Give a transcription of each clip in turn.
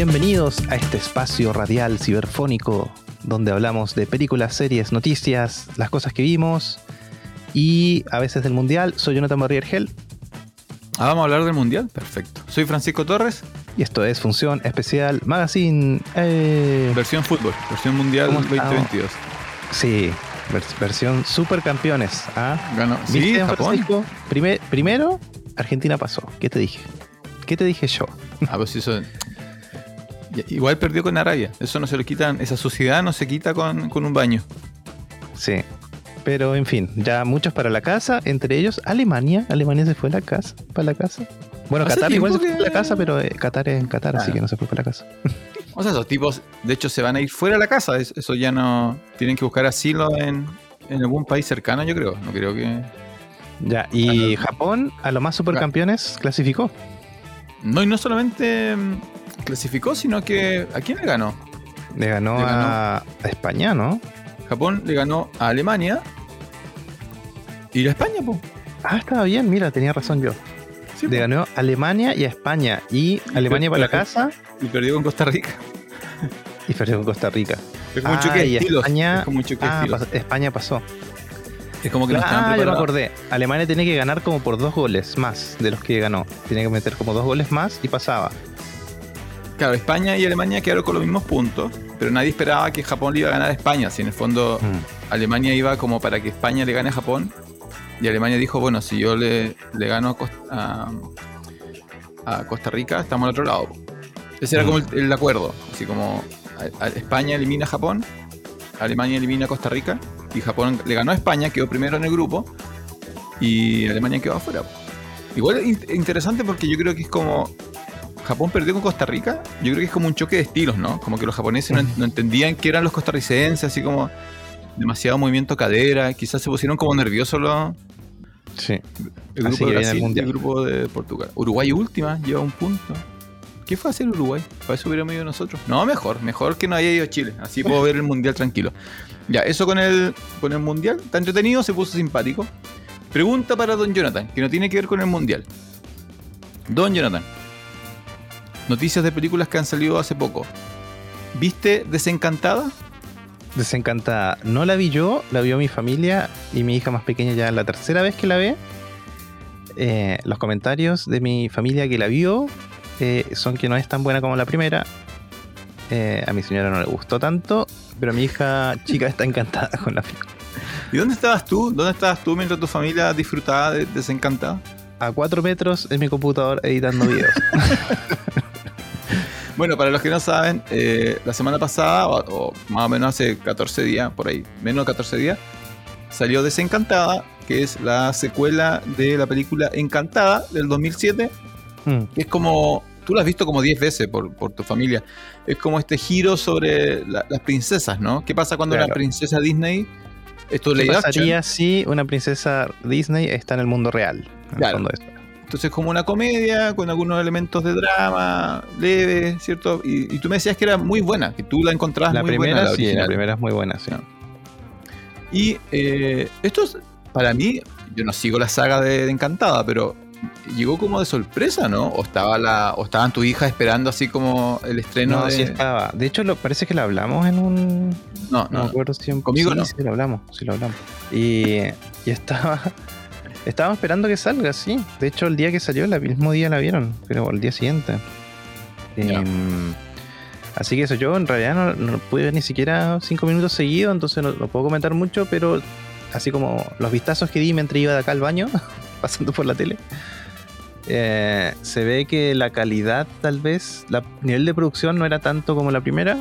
Bienvenidos a este espacio radial ciberfónico donde hablamos de películas, series, noticias, las cosas que vimos y a veces del mundial. Soy Jonathan Barriergel Ah, vamos a hablar del mundial. Perfecto. Soy Francisco Torres. y esto es Función Especial Magazine. Eh, Versión fútbol. Versión mundial ¿Cómo estamos? 2022. sí, vers- versión supercampeones. ¿ah? Ganó. Sí, ¿Viste, Japón. Primero, Argentina pasó. ¿Qué te dije? ¿Qué te dije yo? Ah, pues eso. Igual perdió con Arabia. Eso no se lo quitan. Esa suciedad no se quita con, con un baño. Sí. Pero en fin, ya muchos para la casa, entre ellos Alemania. Alemania se fue a la casa, para la casa. Bueno, Hace Qatar igual se fue a la casa, pero eh, Qatar es en Qatar, así Ah. que no se fue para la casa. O sea, esos tipos, de hecho, se van a ir fuera de la casa. Es- Eso ya no. Tienen que buscar asilo en, en algún país cercano, yo creo. No creo que. Ya, y Ah. Japón, a los más supercampeones, clasificó. No, y no solamente clasificó, sino que. ¿A quién le ganó? Le ganó, Le ganó. A, a España, ¿no? Japón le ganó a Alemania. Y a España, pues. Ah, estaba bien, mira, tenía razón yo. Sí, Le po. ganó a Alemania y a España. Y Alemania para la casa Y perdió con Costa Rica. y perdió con Costa Rica. Es como un Ah, choque de y estilos. España- Es como un choque de Ah, estilos. España pasó. Es como que no Ah, ya me acordé. Alemania tiene que ganar como por dos goles más de los que ganó. Tiene que meter como dos goles más y pasaba. Claro, España y Alemania quedaron con los mismos puntos, pero nadie esperaba que Japón le iba a ganar a España. Si en el fondo Mm. Alemania iba como para que España le gane a Japón, y Alemania dijo, bueno, si yo le, le gano a, Cos- a- a Costa Rica, estamos al otro lado. Ese era como el, el acuerdo. Así como a- España elimina a Japón, Alemania elimina a Costa Rica, y Japón le ganó a España, quedó primero en el grupo, y Alemania quedó afuera. Igual in- interesante porque yo creo que es como Japón perdió con Costa Rica, yo creo que es como un choque de estilos, ¿no? Como que los japoneses no, no entendían que eran los costarricenses, así como demasiado movimiento cadera, quizás se pusieron como nerviosos los, Sí. el grupo de el Brasil Mundial. el grupo de Portugal. Uruguay última, lleva un punto. ¿Qué fue hacer Uruguay? Para eso hubiéramos ido nosotros. No, mejor, mejor que no haya ido Chile. Así puedo ver el Mundial tranquilo. Ya, eso con el, con el Mundial. Está entretenido, se puso simpático. Pregunta para Don Jonathan, que no tiene que ver con el Mundial. Don Jonathan. Noticias de películas que han salido hace poco. ¿Viste Desencantada? Desencantada. No la vi yo, la vio mi familia y mi hija más pequeña ya la tercera vez que la ve. Eh, los comentarios de mi familia que la vio eh, son que no es tan buena como la primera. Eh, a mi señora no le gustó tanto, pero mi hija chica está encantada con la película. ¿Y dónde estabas tú? ¿Dónde estabas tú mientras tu familia disfrutaba de Desencantada? A cuatro metros en mi computador editando videos. Bueno, para los que no saben, eh, la semana pasada, o, o más o menos hace 14 días, por ahí, menos de 14 días, salió Desencantada, que es la secuela de la película Encantada del 2007, Mm. es como, tú la has visto como 10 veces por, por tu familia, es como este giro sobre la- las princesas, ¿no? ¿Qué pasa cuando una princesa Disney, esto es ¿Qué action, pasaría si una princesa Disney está en el mundo real? En el. Entonces como una comedia con algunos elementos de drama leve, ¿cierto? Y, y tú me decías que era muy buena, que tú la encontrabas La muy primera buena, la sí, la primera es muy buena, sí. Y eh, esto es, para mí, yo no sigo la saga de, de Encantada, pero llegó como de sorpresa, ¿no? O estaba la, o estaban tu hija esperando así como el estreno No, de. sí estaba. De hecho, lo, parece que lo hablamos en un. no, No, me no. acuerdo si en- Conmigo sí, no. Sí, lo hablamos, sí lo hablamos. Y, y estaba. Estábamos esperando que salga, sí. De hecho, el día que salió, el mismo día la vieron, pero el día siguiente. Em, así que eso, yo en realidad no, no pude ver ni siquiera cinco minutos seguidos, entonces no, no puedo comentar mucho, pero así como los vistazos que di mientras iba de acá al baño, pasando por la tele, eh, se ve que la calidad, tal vez, la nivel de producción no era tanto como la primera.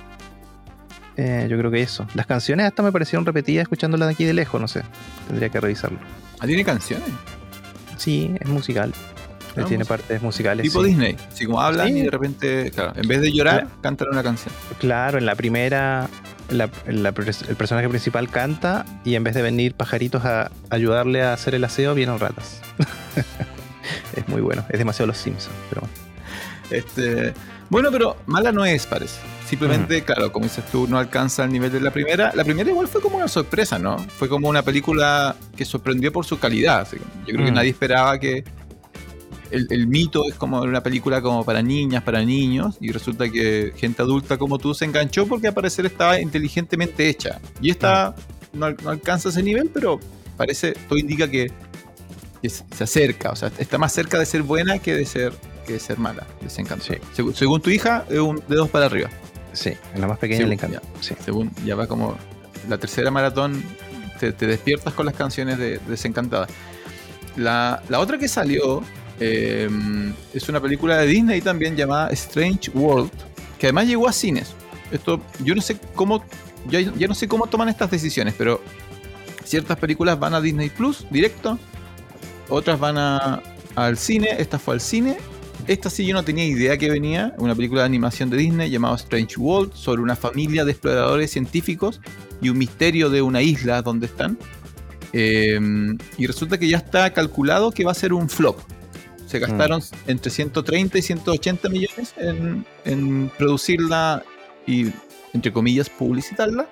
Eh, yo creo que eso. Las canciones hasta me parecieron repetidas escuchándolas de aquí de lejos, no sé. Tendría que revisarlo. Ah, tiene canciones. Sí, es musical. Ah, tiene partes musicales. Tipo sí. Disney. Así como hablan Sí. y de repente, claro, en vez de llorar, Claro. cantan una canción. Claro, en la primera, la- la- el personaje principal canta y en vez de venir pajaritos a ayudarle a hacer el aseo, vienen ratas. es muy bueno. Es demasiado los Simpsons, pero bueno. Este, bueno, pero mala no es, parece. Simplemente, claro, como dices tú, no alcanza el nivel de la primera. La primera igual fue como una sorpresa, ¿no? Fue como una película que sorprendió por su calidad. así Yo creo que Mm. nadie esperaba que, el, el mito es como una película como para niñas, para niños, y resulta que gente adulta como tú se enganchó porque al parecer estaba inteligentemente hecha. Y esta no, al- no alcanza ese nivel, pero parece, todo indica que, que se acerca, o sea, está más cerca de ser buena que de ser, que de ser mala, desencanto. Sí. Según tu hija, es un de dos para arriba. Sí, en la más pequeña Sí, le encanta. Sí. Según ya va como la tercera maratón, te, te despiertas con las canciones de, de Desencantada. La, la otra que salió eh, es una película de Disney también llamada Strange World, que además llegó a cines. Esto, yo no sé cómo, yo ya no sé cómo toman estas decisiones, pero ciertas películas van a Disney Plus directo, otras van a, al cine, esta fue al cine. Esta sí yo no tenía idea que venía, una película de animación de Disney llamada Strange World, sobre una familia de exploradores científicos y un misterio de una isla donde están. Eh, y resulta que ya está calculado que va a ser un flop. Se gastaron entre 130 y 180 millones en, en producirla y, entre comillas, publicitarla.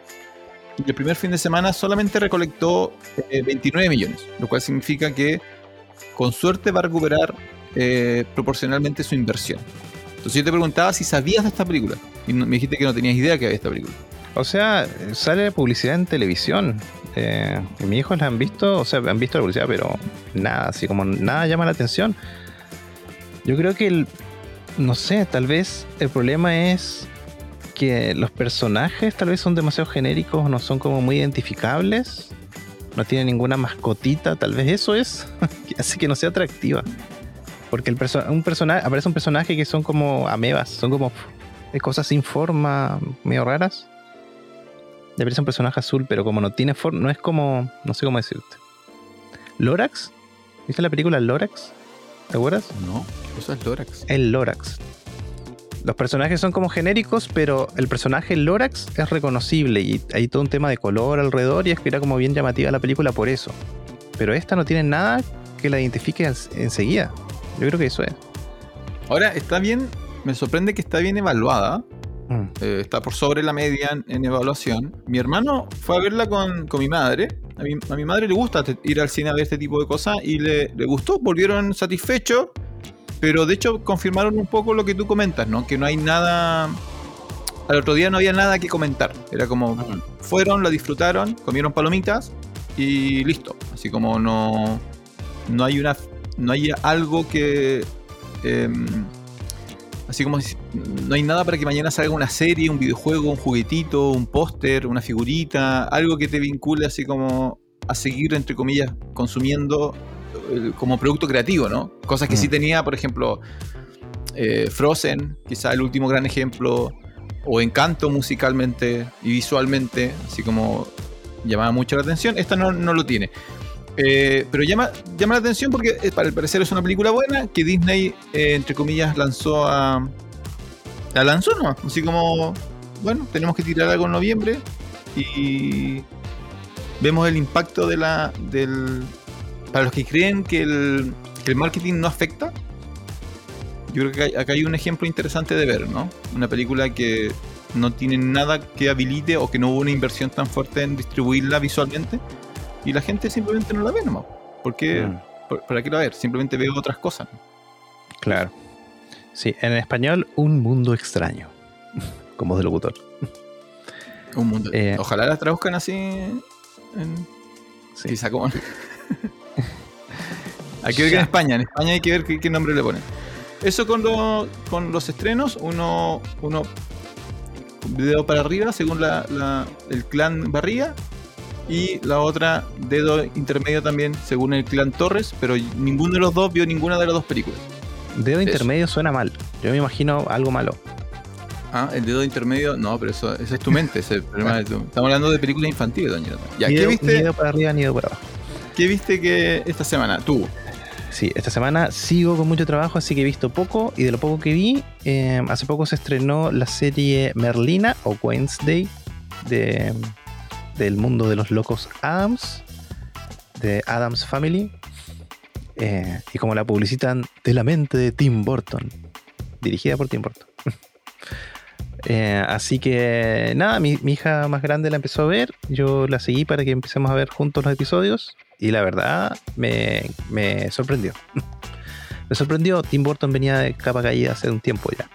Y el primer fin de semana solamente recolectó eh, 29 millones, lo cual significa que con suerte va a recuperar eh, proporcionalmente su inversión. Entonces yo te preguntaba si sabías de esta película y me dijiste que no tenías idea que había esta película. O sea, sale publicidad en televisión. Eh, mis hijos la han visto, o sea, han visto la publicidad, pero nada, así como nada llama la atención. Yo creo que el, no sé, tal vez el problema es que los personajes tal vez son demasiado genéricos, no son como muy identificables, no tienen ninguna mascotita, tal vez eso es que hace que no sea atractiva. Porque el perso- un personaje, aparece un personaje que son como amebas, son como cosas sin forma, medio raras. Y aparece un personaje azul, pero como no tiene forma, no es como, no sé cómo decirte. ¿Lorax? ¿Viste la película Lorax? ¿Te acuerdas? No, cosa es Lorax. El Lorax. Los personajes son como genéricos, pero el personaje Lorax es reconocible y hay todo un tema de color alrededor y es que era como bien llamativa la película por eso. Pero esta no tiene nada que la identifique ens- enseguida. Yo creo que eso es. Ahora está bien, me sorprende que está bien evaluada. Mm. eh, está por sobre la media en, en evaluación. Mi hermano fue a verla con, con mi madre. A mi, a mi madre le gusta ir al cine a ver este tipo de cosas y le, le gustó. Volvieron satisfechos. Pero de hecho confirmaron un poco lo que tú comentas, ¿no? Que no hay nada. Al otro día no había nada que comentar. Era como fueron, la disfrutaron, comieron palomitas y listo. Así como no. No hay una. No hay algo que. em, así como no hay nada para que mañana salga una serie, un videojuego, un juguetito, un póster, una figurita, algo que te vincule así como a seguir, entre comillas, consumiendo eh, como producto creativo, ¿no? Cosas que sí Mm. tenía, por ejemplo, eh, Frozen, quizá el último gran ejemplo, o Encanto musicalmente y visualmente, así como llamaba mucho la atención. Esta no, no lo tiene. Eh, pero llama, llama la atención porque eh, para el parecer es una película buena que Disney, eh, entre comillas, lanzó a. La lanzó, ¿no? Así como, bueno, tenemos que tirar algo en noviembre y vemos el impacto de la. del. Para los que creen que el, que el marketing no afecta, yo creo que acá hay un ejemplo interesante de ver, ¿no? Una película que no tiene nada que habilite o que no hubo una inversión tan fuerte en distribuirla visualmente y la gente simplemente no la ve nomás. ¿Por qué? Mm. ¿Por- ¿Para qué la ver? Simplemente veo otras cosas. Claro. Sí, en español, un mundo extraño. Como de locutor. Un mundo. Eh. Ojalá la traduzcan así. En, Sí. Quizá como. hay que ver que en España. En España hay que ver qué, qué nombre le ponen. Eso con, lo- con los estrenos. Uno, uno dedo para arriba según la, la- el clan Barría. Y la otra dedo intermedio también según el clan Torres. Pero ninguno de los dos vio ninguna de las dos películas. Dedo Eso. intermedio suena mal. Yo me imagino algo malo. Ah, el dedo intermedio. No, pero eso, ese es tu mente. ese es el problema de tu- Estamos hablando de películas infantiles, doña. Ya, ni, ¿qué viste? ni dedo para arriba ni dedo para abajo. ¿Qué viste que esta semana? Tú. Sí, esta semana sigo con mucho trabajo, así que he visto poco. Y de lo poco que vi, eh, hace poco se estrenó la serie Merlina o Wednesday de, del mundo de los locos Adams, de Adams Family. Eh, y como la publicitan, de la mente de Tim Burton, dirigida por Tim Burton. Eh, así que nada, mi, hija más grande la empezó a ver, yo la seguí para que empecemos a ver juntos los episodios y la verdad me, me sorprendió. me sorprendió. Tim Burton venía de capa caída hace un tiempo ya.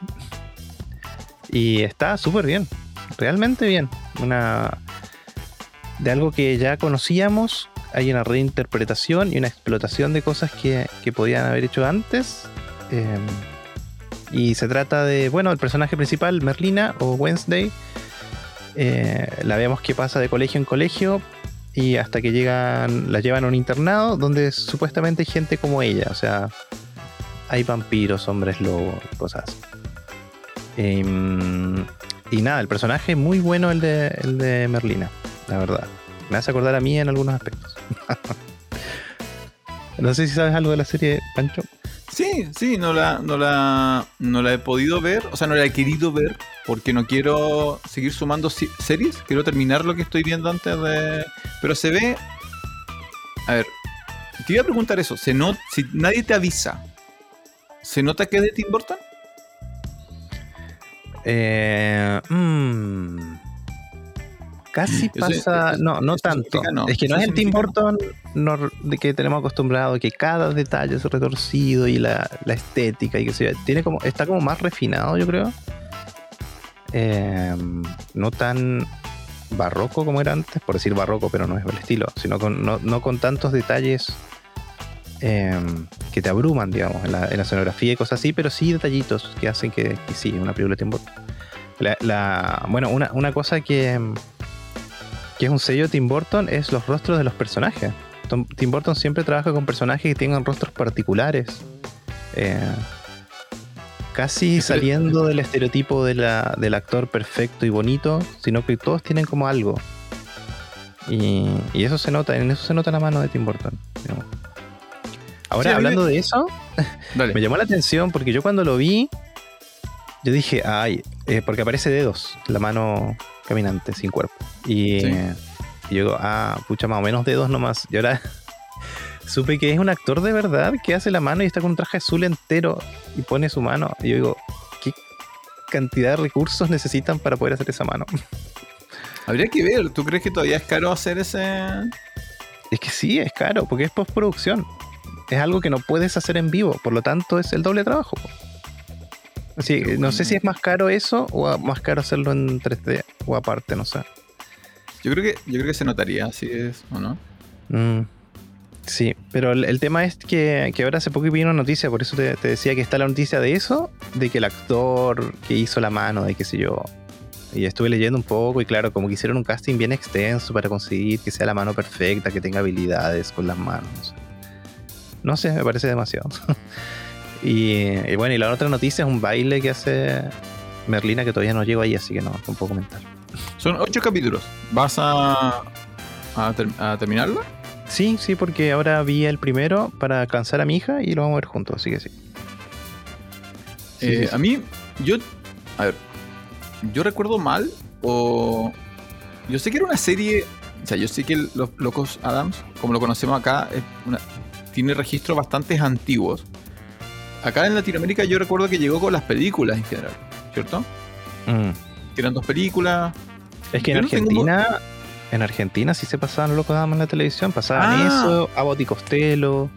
Y está súper bien. Realmente bien. Una. De algo que ya conocíamos. Hay una reinterpretación y una explotación de cosas que, que podían haber hecho antes. Eh, y se trata de, bueno, el personaje principal, Merlina o Wednesday. Eh, la vemos que pasa de colegio en colegio y hasta que llegan, la llevan a un internado donde supuestamente hay gente como ella, o sea, hay vampiros, hombres lobos, cosas así. Em, y nada, el personaje muy bueno el de, el de Merlina, la verdad. Me hace acordar a mí en algunos aspectos. no sé si sabes algo de la serie, Pancho. Sí, sí, no la, no, la, no la he podido ver, o sea, no la he querido ver porque no quiero seguir sumando si- series, quiero terminar lo que estoy viendo antes de... Pero se ve... A ver, te iba a preguntar eso, ¿se not... si nadie te avisa, ¿se nota que es de Tim Burton? Eh, mm, casi pasa. eso- no, no tanto. no. Es que no es el Tim Burton de que tenemos acostumbrado, que cada detalle es retorcido y la, la estética y que se tiene como está como más refinado, yo creo. Eh, no tan barroco como era antes, por decir barroco, pero no es el estilo, sino con, no, no con tantos detalles eh, que te abruman, digamos, en la, en la escenografía y cosas así, pero sí detallitos que hacen que, que sí, una película de Tim Burton. La, la- bueno, una, una cosa que, que es un sello de Tim Burton es los rostros de los personajes. Tom- Tim Burton siempre trabaja con personajes que tengan rostros particulares. Eh, casi saliendo del estereotipo de la- del actor perfecto y bonito, sino que todos tienen como algo. Y, y eso se nota, en eso se nota la mano de Tim Burton. Ahora, Sí, me- hablando de eso, Dale. me llamó la atención porque yo cuando lo vi, yo dije, ay, eh, porque aparece dedos, la mano caminante, sin cuerpo. Y, Sí. y yo digo, ah, pucha, más o menos dedos nomás. Y ahora supe que es un actor de verdad que hace la mano y está con un traje azul entero y pone su mano. Y yo digo, ¿qué cantidad de recursos necesitan para poder hacer esa mano? Habría que ver, ¿tú crees que todavía es caro hacer ese...? Es que sí, es caro, porque es postproducción. Es algo que no puedes hacer en vivo, por lo tanto es el doble trabajo. Así, no sé si es más caro eso o más caro hacerlo en 3D o aparte, no sé. Yo creo que, se notaría, si es o no. Mm, sí, pero el, tema es que, ahora hace poco vi una noticia, por eso te, decía que está la noticia de eso, de que el actor que hizo la mano, de qué sé yo. Y estuve leyendo un poco y claro, como que hicieron un casting bien extenso para conseguir que sea la mano perfecta, que tenga habilidades con las manos. No sé, me parece demasiado. y, y bueno, y la otra noticia es un baile que hace Merlina que todavía no llego ahí, así que no, no puedo comentar. Son ocho capítulos. ¿Vas a, a, ter- a terminarlo? Sí, sí, porque ahora vi el primero para alcanzar a mi hija y lo vamos a ver juntos, así que sí. Sí, Eh, sí, sí. A mí, yo, a ver, yo recuerdo mal o yo sé que era una serie, o sea, yo sé que el- los Locos Adams, como lo conocemos acá, es una- tiene registros bastante antiguos. Acá en Latinoamérica yo recuerdo que llegó con las películas en general, ¿cierto? Mm. Eran dos películas. Es que en tengo Argentina, en Argentina sí se pasaban locos damas en la televisión, pasaban Ah. eso, Abbott y Costello,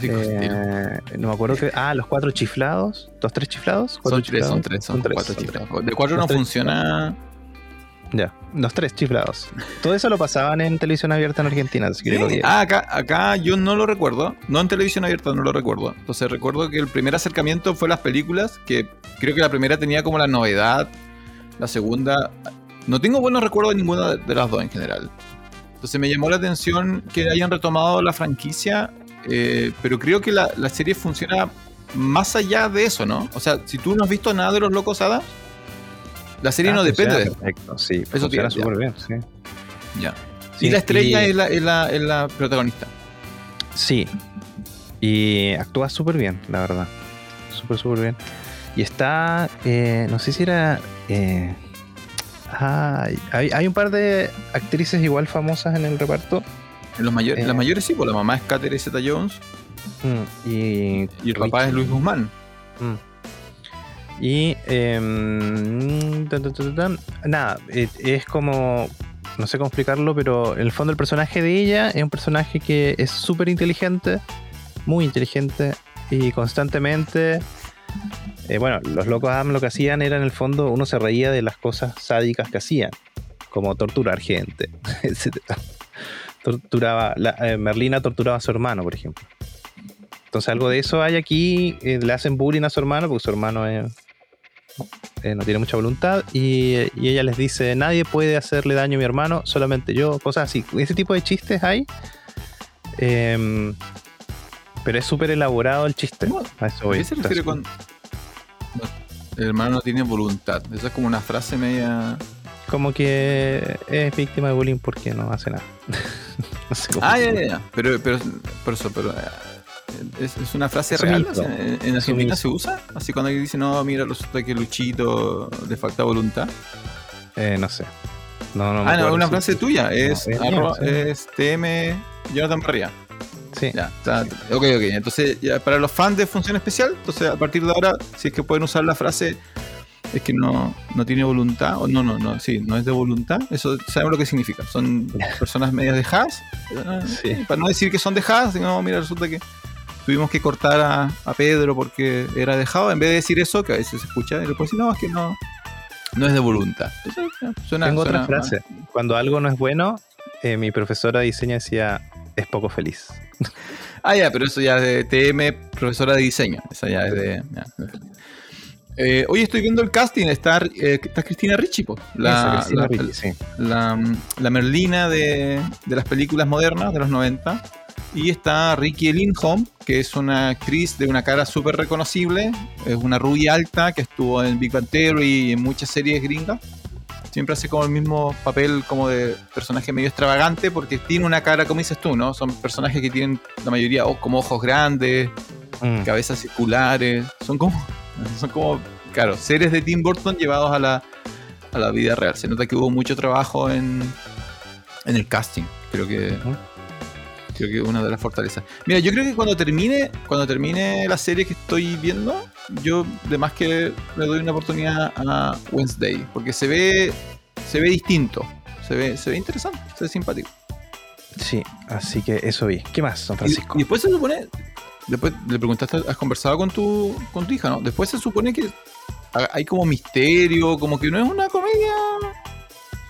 digo, eh, no me acuerdo que, ah, los cuatro chiflados, los tres chiflados, son tres, son tres, son, tres, cuatro son chiflados. tres. De cuatro Los no funciona. Ya, los tres chiflados. Todo eso lo pasaban en televisión abierta en Argentina, que. Ah, acá, acá yo no lo recuerdo. No en televisión abierta, no lo recuerdo. Entonces recuerdo que el primer acercamiento fue las películas, que creo que la primera tenía como la novedad. La segunda. No tengo buenos recuerdos de ninguna de- las dos en general. Entonces me llamó la atención que hayan retomado la franquicia. eh, pero creo que la, la serie funciona más allá de eso, ¿no? O sea, si tú no has visto nada de los locos Adams, la serie Ah, no depende de funciona Perfecto, sí, Eso funciona súper bien, sí. Ya. Sí, y la estrella y- es, la, es, la, es la protagonista. Sí. Y actúa súper bien, la verdad. Súper, súper bien. Y está, eh, no sé si era... eh, ay, hay, hay un par de actrices igual famosas en el reparto. En los mayores, Eh. Las mayores sí, pues la mamá es Catherine Zeta Jones Mm, y, y el papá es Luis Guzmán. Mm. Y em, tan, tan, tan, tan. nada, eh, es como, no sé cómo explicarlo, pero en el fondo el personaje de ella es un personaje que es súper inteligente, muy inteligente, y constantemente, eh, bueno, los locos Adam lo que hacían era en el fondo, uno se reía de las cosas sádicas que hacían, como torturar gente, etc. Torturaba, la, eh, Merlina torturaba a su hermano, por ejemplo. Entonces algo de eso hay aquí, eh, le hacen bullying a su hermano porque su hermano no tiene mucha voluntad y, y, ella les dice, nadie puede hacerle daño a mi hermano, solamente yo, cosas así. Ese tipo de chistes hay. Eh, pero es súper elaborado el chiste. A eso voy. ¿Qué se refiere con... El hermano no tiene voluntad. Esa es como una frase media... Como que es víctima de bullying porque no hace nada. no sé ah, ya, ya, ya. Pero, pero, por eso, pero ¿Es, es una frase real? ¿En, en Argentina se usa? Así cuando alguien dice, no, mira, resulta que Luchito le falta voluntad. Eh, no sé. No, no ah, no, una frase tuya. Es, no, es, arroba, sí. es TM Jonathan Parrilla. Sí. Ya, está, ok, ok. Entonces, ya, para los fans de Función Especial, entonces a partir de ahora, si es que pueden usar la frase es que no, no tiene voluntad, o no, no, no, sí, no es de voluntad, eso sabemos lo que significa. Son personas medias dejadas, sí. para no decir que son dejadas, sino, mira, resulta que tuvimos que cortar a, a, Pedro porque era dejado, en vez de decir eso, que a veces se escucha, y después no, es que no, no es de voluntad. Suena, Tengo suena, otra frase, cuando algo no es bueno, eh, mi profesora de diseño decía, es poco feliz. ah, ya, pero eso ya es de TM, profesora de diseño, esa ya es de... Ya, eh, hoy estoy viendo el casting, está, eh, está Cristina Ricci, la, la, Ricci, sí. la, la, Merlina de, de, las películas modernas de los 90. Y está Ricky Lindholm, que es una actriz de una cara súper reconocible. Es una rubia alta que estuvo en Big Bang Theory y en muchas series gringas. Siempre hace como el mismo papel como de personaje medio extravagante porque tiene una cara, como dices tú, ¿no? Son personajes que tienen la mayoría como ojos grandes, mm. cabezas circulares. Son como son como, claro, seres de Tim Burton llevados a la, a la vida real. Se nota que hubo mucho trabajo en, en el casting. Creo que. Creo que es una de las fortalezas. Mira, yo creo que cuando termine, cuando termine la serie que estoy viendo, yo de más que le doy una oportunidad a Wednesday. Porque se ve. se ve distinto. Se ve, se ve interesante, se ve simpático. Sí, así que eso vi. ¿Qué más, San Francisco? Y, y después se supone, después le preguntaste, has conversado con tu, con tu hija, ¿no? Después se supone que hay como misterio, como que no es una comedia,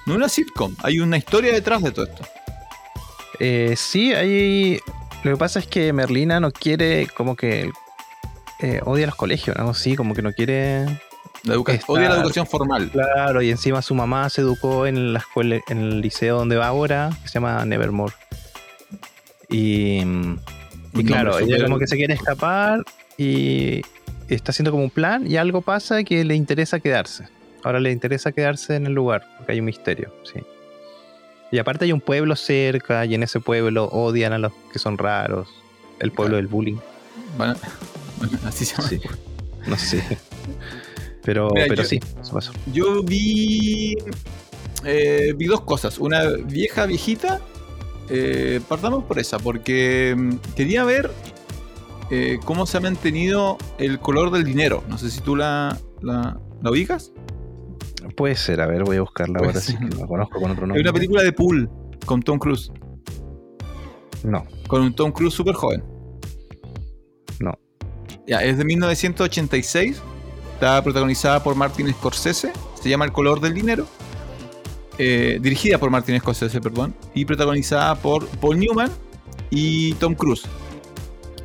no es una sitcom, hay una historia detrás de todo esto. Eh, sí, hay... Lo que pasa es que Merlina no quiere, como que eh, odia los colegios, ¿no? Sí, como que no quiere... La educa estar, odia la educación formal. Claro, y encima su mamá se educó en la escuela, en el liceo donde va ahora, que se llama Nevermore. Y y claro, ella como que se quiere escapar y está haciendo como un plan y algo pasa que le interesa quedarse. Ahora le interesa quedarse en el lugar porque hay un misterio, sí. Y aparte hay un pueblo cerca y en ese pueblo odian a los que son raros. El pueblo claro. del bullying. Bueno, bueno, así se llama. Sí. No sé. Pero, Mira, pero yo, sí, eso pasó. Yo vi, eh, vi dos cosas. Una vieja, viejita eh, partamos por esa, porque mm, quería ver eh, cómo se ha mantenido el color del dinero. No sé si tú la, la, la ubicas. Puede ser, a ver, voy a buscarla ahora sí que la conozco con otro nombre. Es una película de pool con Tom Cruise. No. Con un Tom Cruise súper joven. No. Ya, es de 1986. Está protagonizada por Martin Scorsese. Se llama El color del dinero. Eh, dirigida por Martin Scorsese, perdón, y protagonizada por Paul Newman y Tom Cruise.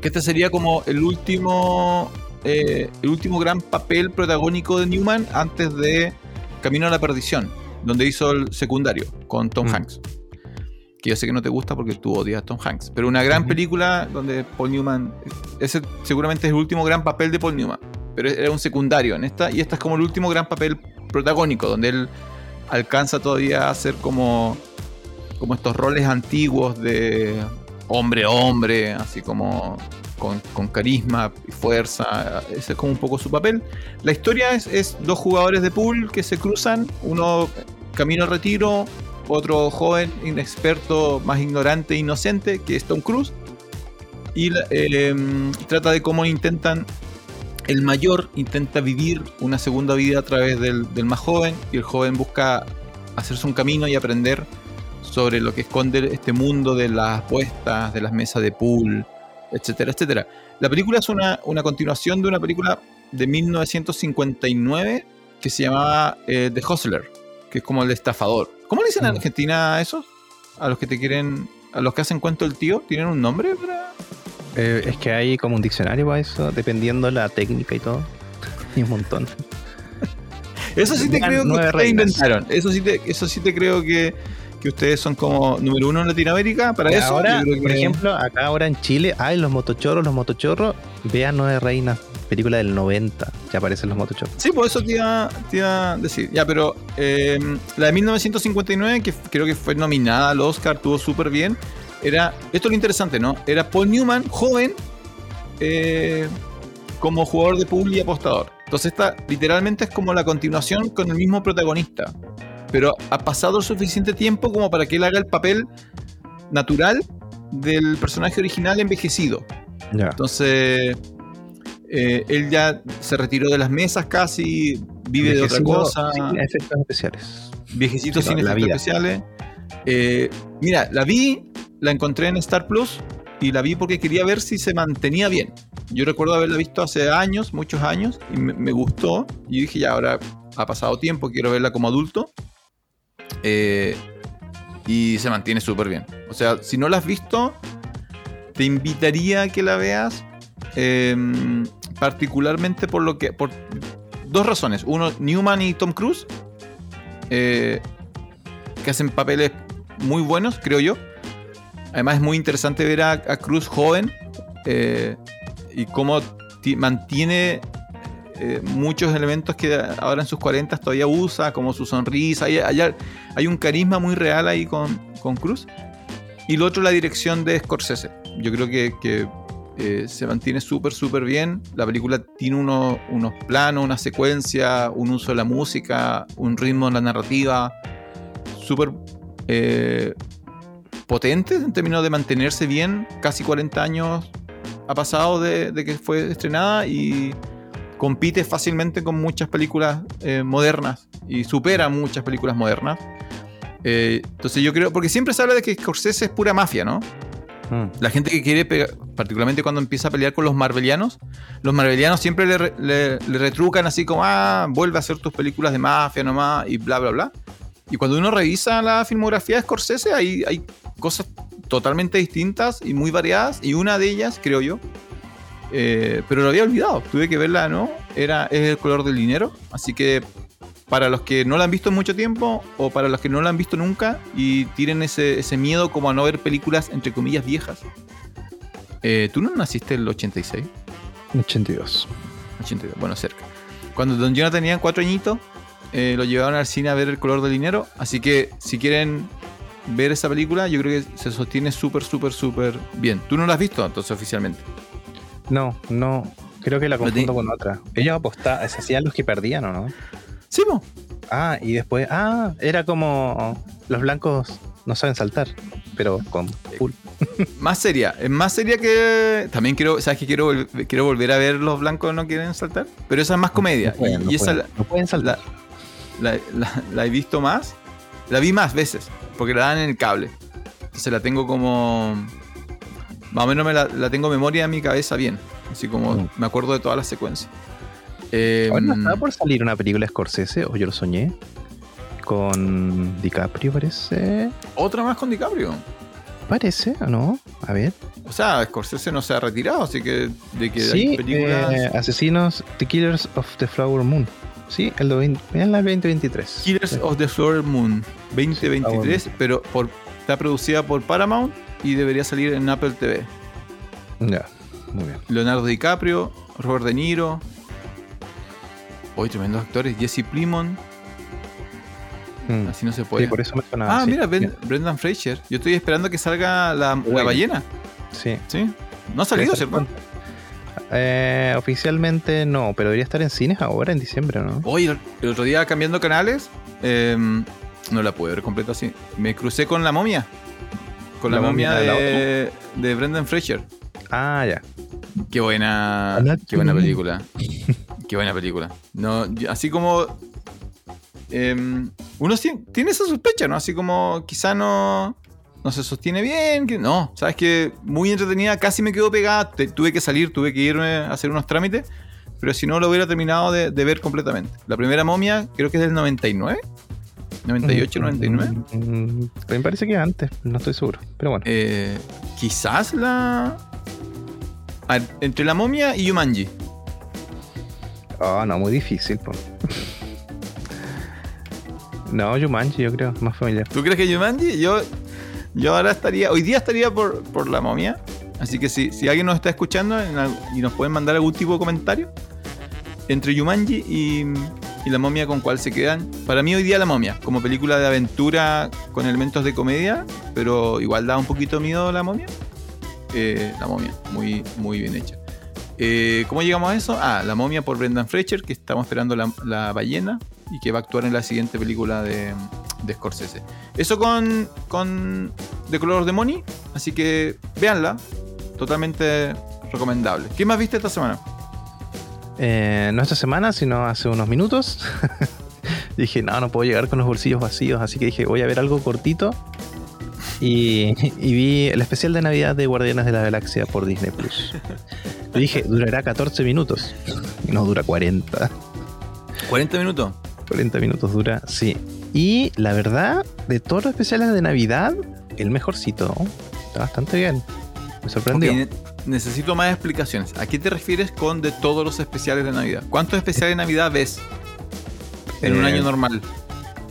Que este sería como el último, eh, el último gran papel protagónico de Newman antes de Camino a la Perdición, donde hizo el secundario con Tom mm. Hanks. Que yo sé que no te gusta porque tú odias a Tom Hanks, pero una gran mm -hmm. película donde Paul Newman, ese seguramente es el último gran papel de Paul Newman, pero era un secundario en esta, y esta es como el último gran papel protagónico, donde él alcanza todavía a hacer como, como estos roles antiguos de hombre hombre, así como con, con, carisma y fuerza. Ese es como un poco su papel. La historia es, es, dos jugadores de pool que se cruzan, uno camino al retiro, otro joven, inexperto, más ignorante, inocente, que es Tom Cruise. Y eh, trata de cómo intentan el mayor intenta vivir una segunda vida a través del, del, más joven y el joven busca hacerse un camino y aprender sobre lo que esconde este mundo de las apuestas, de las mesas de pool, etcétera, etcétera. La película es una, una continuación de una película de 1959 que se llamaba eh, The Hustler, que es como el estafador. ¿Cómo le dicen en Mm. Argentina a esos? A los que te quieren, a los que hacen cuento el tío, ¿tienen un nombre para...? Eh, es que hay como un diccionario para eso, dependiendo la técnica y todo. Hay un montón. Eso sí te creo que reinas. inventaron. Eso sí te, eso sí te creo que, que ustedes son como número uno en Latinoamérica para Y eso. ahora, por ejemplo, acá ahora en Chile, hay los motochorros, los motochorros. Vean Nueve Reinas, película del 90. Ya aparecen los motochorros. Sí, por eso te iba, te iba a decir. Ya, pero eh, la de 1959, que creo que fue nominada al Oscar, tuvo súper bien. Era, esto es lo interesante, ¿no? Era Paul Newman, joven, eh, como jugador de pool y apostador. Entonces esta literalmente es como la continuación con el mismo protagonista. Pero ha pasado suficiente tiempo como para que él haga el papel natural del personaje original envejecido. Ya. Entonces, eh, él ya se retiró de las mesas casi, vive de otra cosa, sin efectos especiales. viejecito Sí, sin efectos vida. especiales. Eh, mira, la vi, la encontré en Star Plus y la vi porque quería ver si se mantenía bien. Yo recuerdo haberla visto hace años, muchos años, y me, me gustó. Y dije, ya, ahora ha pasado tiempo, quiero verla como adulto. Eh, y se mantiene súper bien. O sea, si no la has visto, te invitaría a que la veas. eh, particularmente por lo que. por dos razones. Uno, Newman y Tom Cruise. eh, que hacen papeles muy buenos, creo yo. Además es muy interesante ver a, Cruz joven eh, y cómo ti- mantiene eh, muchos elementos que ahora en sus 40 todavía usa, como su sonrisa. Hay, hay- hay un carisma muy real ahí con, con Cruz. Y lo otro, la dirección de Scorsese. Yo creo que, eh, se mantiene súper, súper bien. La película tiene uno- unos planos, una secuencia, un uso de la música, un ritmo en la narrativa súper eh, potentes en términos de mantenerse bien. Casi 40 años ha pasado de, de que fue estrenada y compite fácilmente con muchas películas eh, modernas y supera muchas películas modernas. Eh, entonces yo creo, porque siempre se habla de que Scorsese es pura mafia, ¿no? Mm. La gente que quiere pegar, particularmente cuando empieza a pelear con los marvelianos, los marvelianos siempre le, re- le- le retrucan así como, ah, vuelve a hacer tus películas de mafia nomás y bla, bla, bla. Y cuando uno revisa la filmografía de Scorsese, hay, hay cosas totalmente distintas y muy variadas, y una de ellas, creo yo, eh, pero lo había olvidado, tuve que verla, ¿no? Era, es el color del dinero, así que para los que no la han visto en mucho tiempo o para los que no la han visto nunca y tienen ese, ese miedo como a no ver películas entre comillas viejas. Eh, ¿Tú no naciste en el 86? 82. 82, bueno, cerca. Cuando Don Jonathan tenía cuatro añitos, eh, lo llevaron al cine a ver El color del dinero. Así que si quieren ver esa película, yo creo que se sostiene súper, súper, súper bien. ¿Tú no la has visto entonces oficialmente? No, no. Creo que la confundo con otra. Ellos apostaban, se hacían los que perdían, ¿o no? Sí, po. Ah, y después, ah, era como los blancos no saben saltar, pero con full. Más seria. Es más seria que. También quiero. ¿Sabes que quiero, vol- quiero volver a ver Los Blancos No Quieren Saltar? Pero esa es más comedia. No pueden, y no y esa pueden, no pueden saltar. la, la- la he visto más. La vi más veces. Porque la dan en el cable. Entonces la tengo como. Más o menos me la, la tengo en memoria en mi cabeza bien. Así como Mm. me acuerdo de todas las secuencias. Eh, Ahora estaba por salir una película de Scorsese, o yo lo soñé, con DiCaprio, parece. Otra más con DiCaprio. Parece, ¿o no? A ver. O sea, Scorsese no se ha retirado, así que de que hay Sí, películas. eh, Asesinos, The Killers of the Flower Moon. Sí, el, do- en el 2023. Killers Sí. of the Flower Moon 2023, pero por, está producida por Paramount y debería salir en Apple TV. Ya, muy bien. Leonardo DiCaprio, Robert De Niro. Hoy tremendos actores. Jesse Plimon. Mm. Así no se Sí, puede. por eso me sonaba. ah, sí. mira, Ben-. Brendan Fraser. Yo estoy esperando que salga la, la ballena. Sí. ¿Sí? No ha salido, ¿cierto? Eh, oficialmente no, pero debería estar en cines ahora, en diciembre, ¿no? Hoy, el, el otro día cambiando canales, em, no la pude ver completa así. Me crucé con la momia. Con la, ¿La momia, momia de de, de Brendan Fraser. Ah, ya. Qué buena, qué buena película. Qué buena película. No, así como. em, uno tiene esa sospecha, ¿no? Así como quizá no. No se sostiene bien. Que, no, sabes que muy entretenida, casi me quedó pegada. te- tuve que salir, tuve que irme a hacer unos trámites. Pero si no, lo hubiera terminado de, de ver completamente. La primera momia, creo que es del 99. 98, 99. Mm, me parece que antes, no estoy seguro. Pero bueno. Eh, quizás la. ver, entre la momia y Yumanji. Oh, no, muy difícil, po. No, Jumanji, yo creo, más familiar. ¿Tú crees que Yumanji? Yo, yo ahora estaría. Hoy día estaría por, por la momia. Así que si, si alguien nos está escuchando en y nos pueden mandar algún tipo de comentario. Entre Yumanji y, y la momia, ¿con cuál se quedan? Para mí, hoy día la momia. Como película de aventura con elementos de comedia. Pero igual da un poquito miedo la momia. Eh, la momia, muy, muy bien hecha. Eh, ¿Cómo llegamos a eso? Ah, La momia por Brendan Fraser, que estamos esperando la, la ballena y que va a actuar en la siguiente película de, de Scorsese. Eso con, con The Color of the Money, así que véanla, totalmente recomendable. ¿Qué más viste esta semana? Eh, no esta semana, sino hace unos minutos. dije, no, no puedo llegar con los bolsillos vacíos, así que dije, voy a ver algo cortito. Y, y vi el especial de Navidad de Guardianes de la Galaxia por Disney Plus. Y dije, durará 14 minutos. Y no dura 40. 40 minutos. 40 minutos dura, sí. Y la verdad, de todos los especiales de Navidad, el mejorcito. Está bastante bien. Me sorprendió. Necesito más explicaciones. ¿A qué te refieres con de todos los especiales de Navidad? ¿Cuántos especiales de Navidad ves en un Eh, año normal?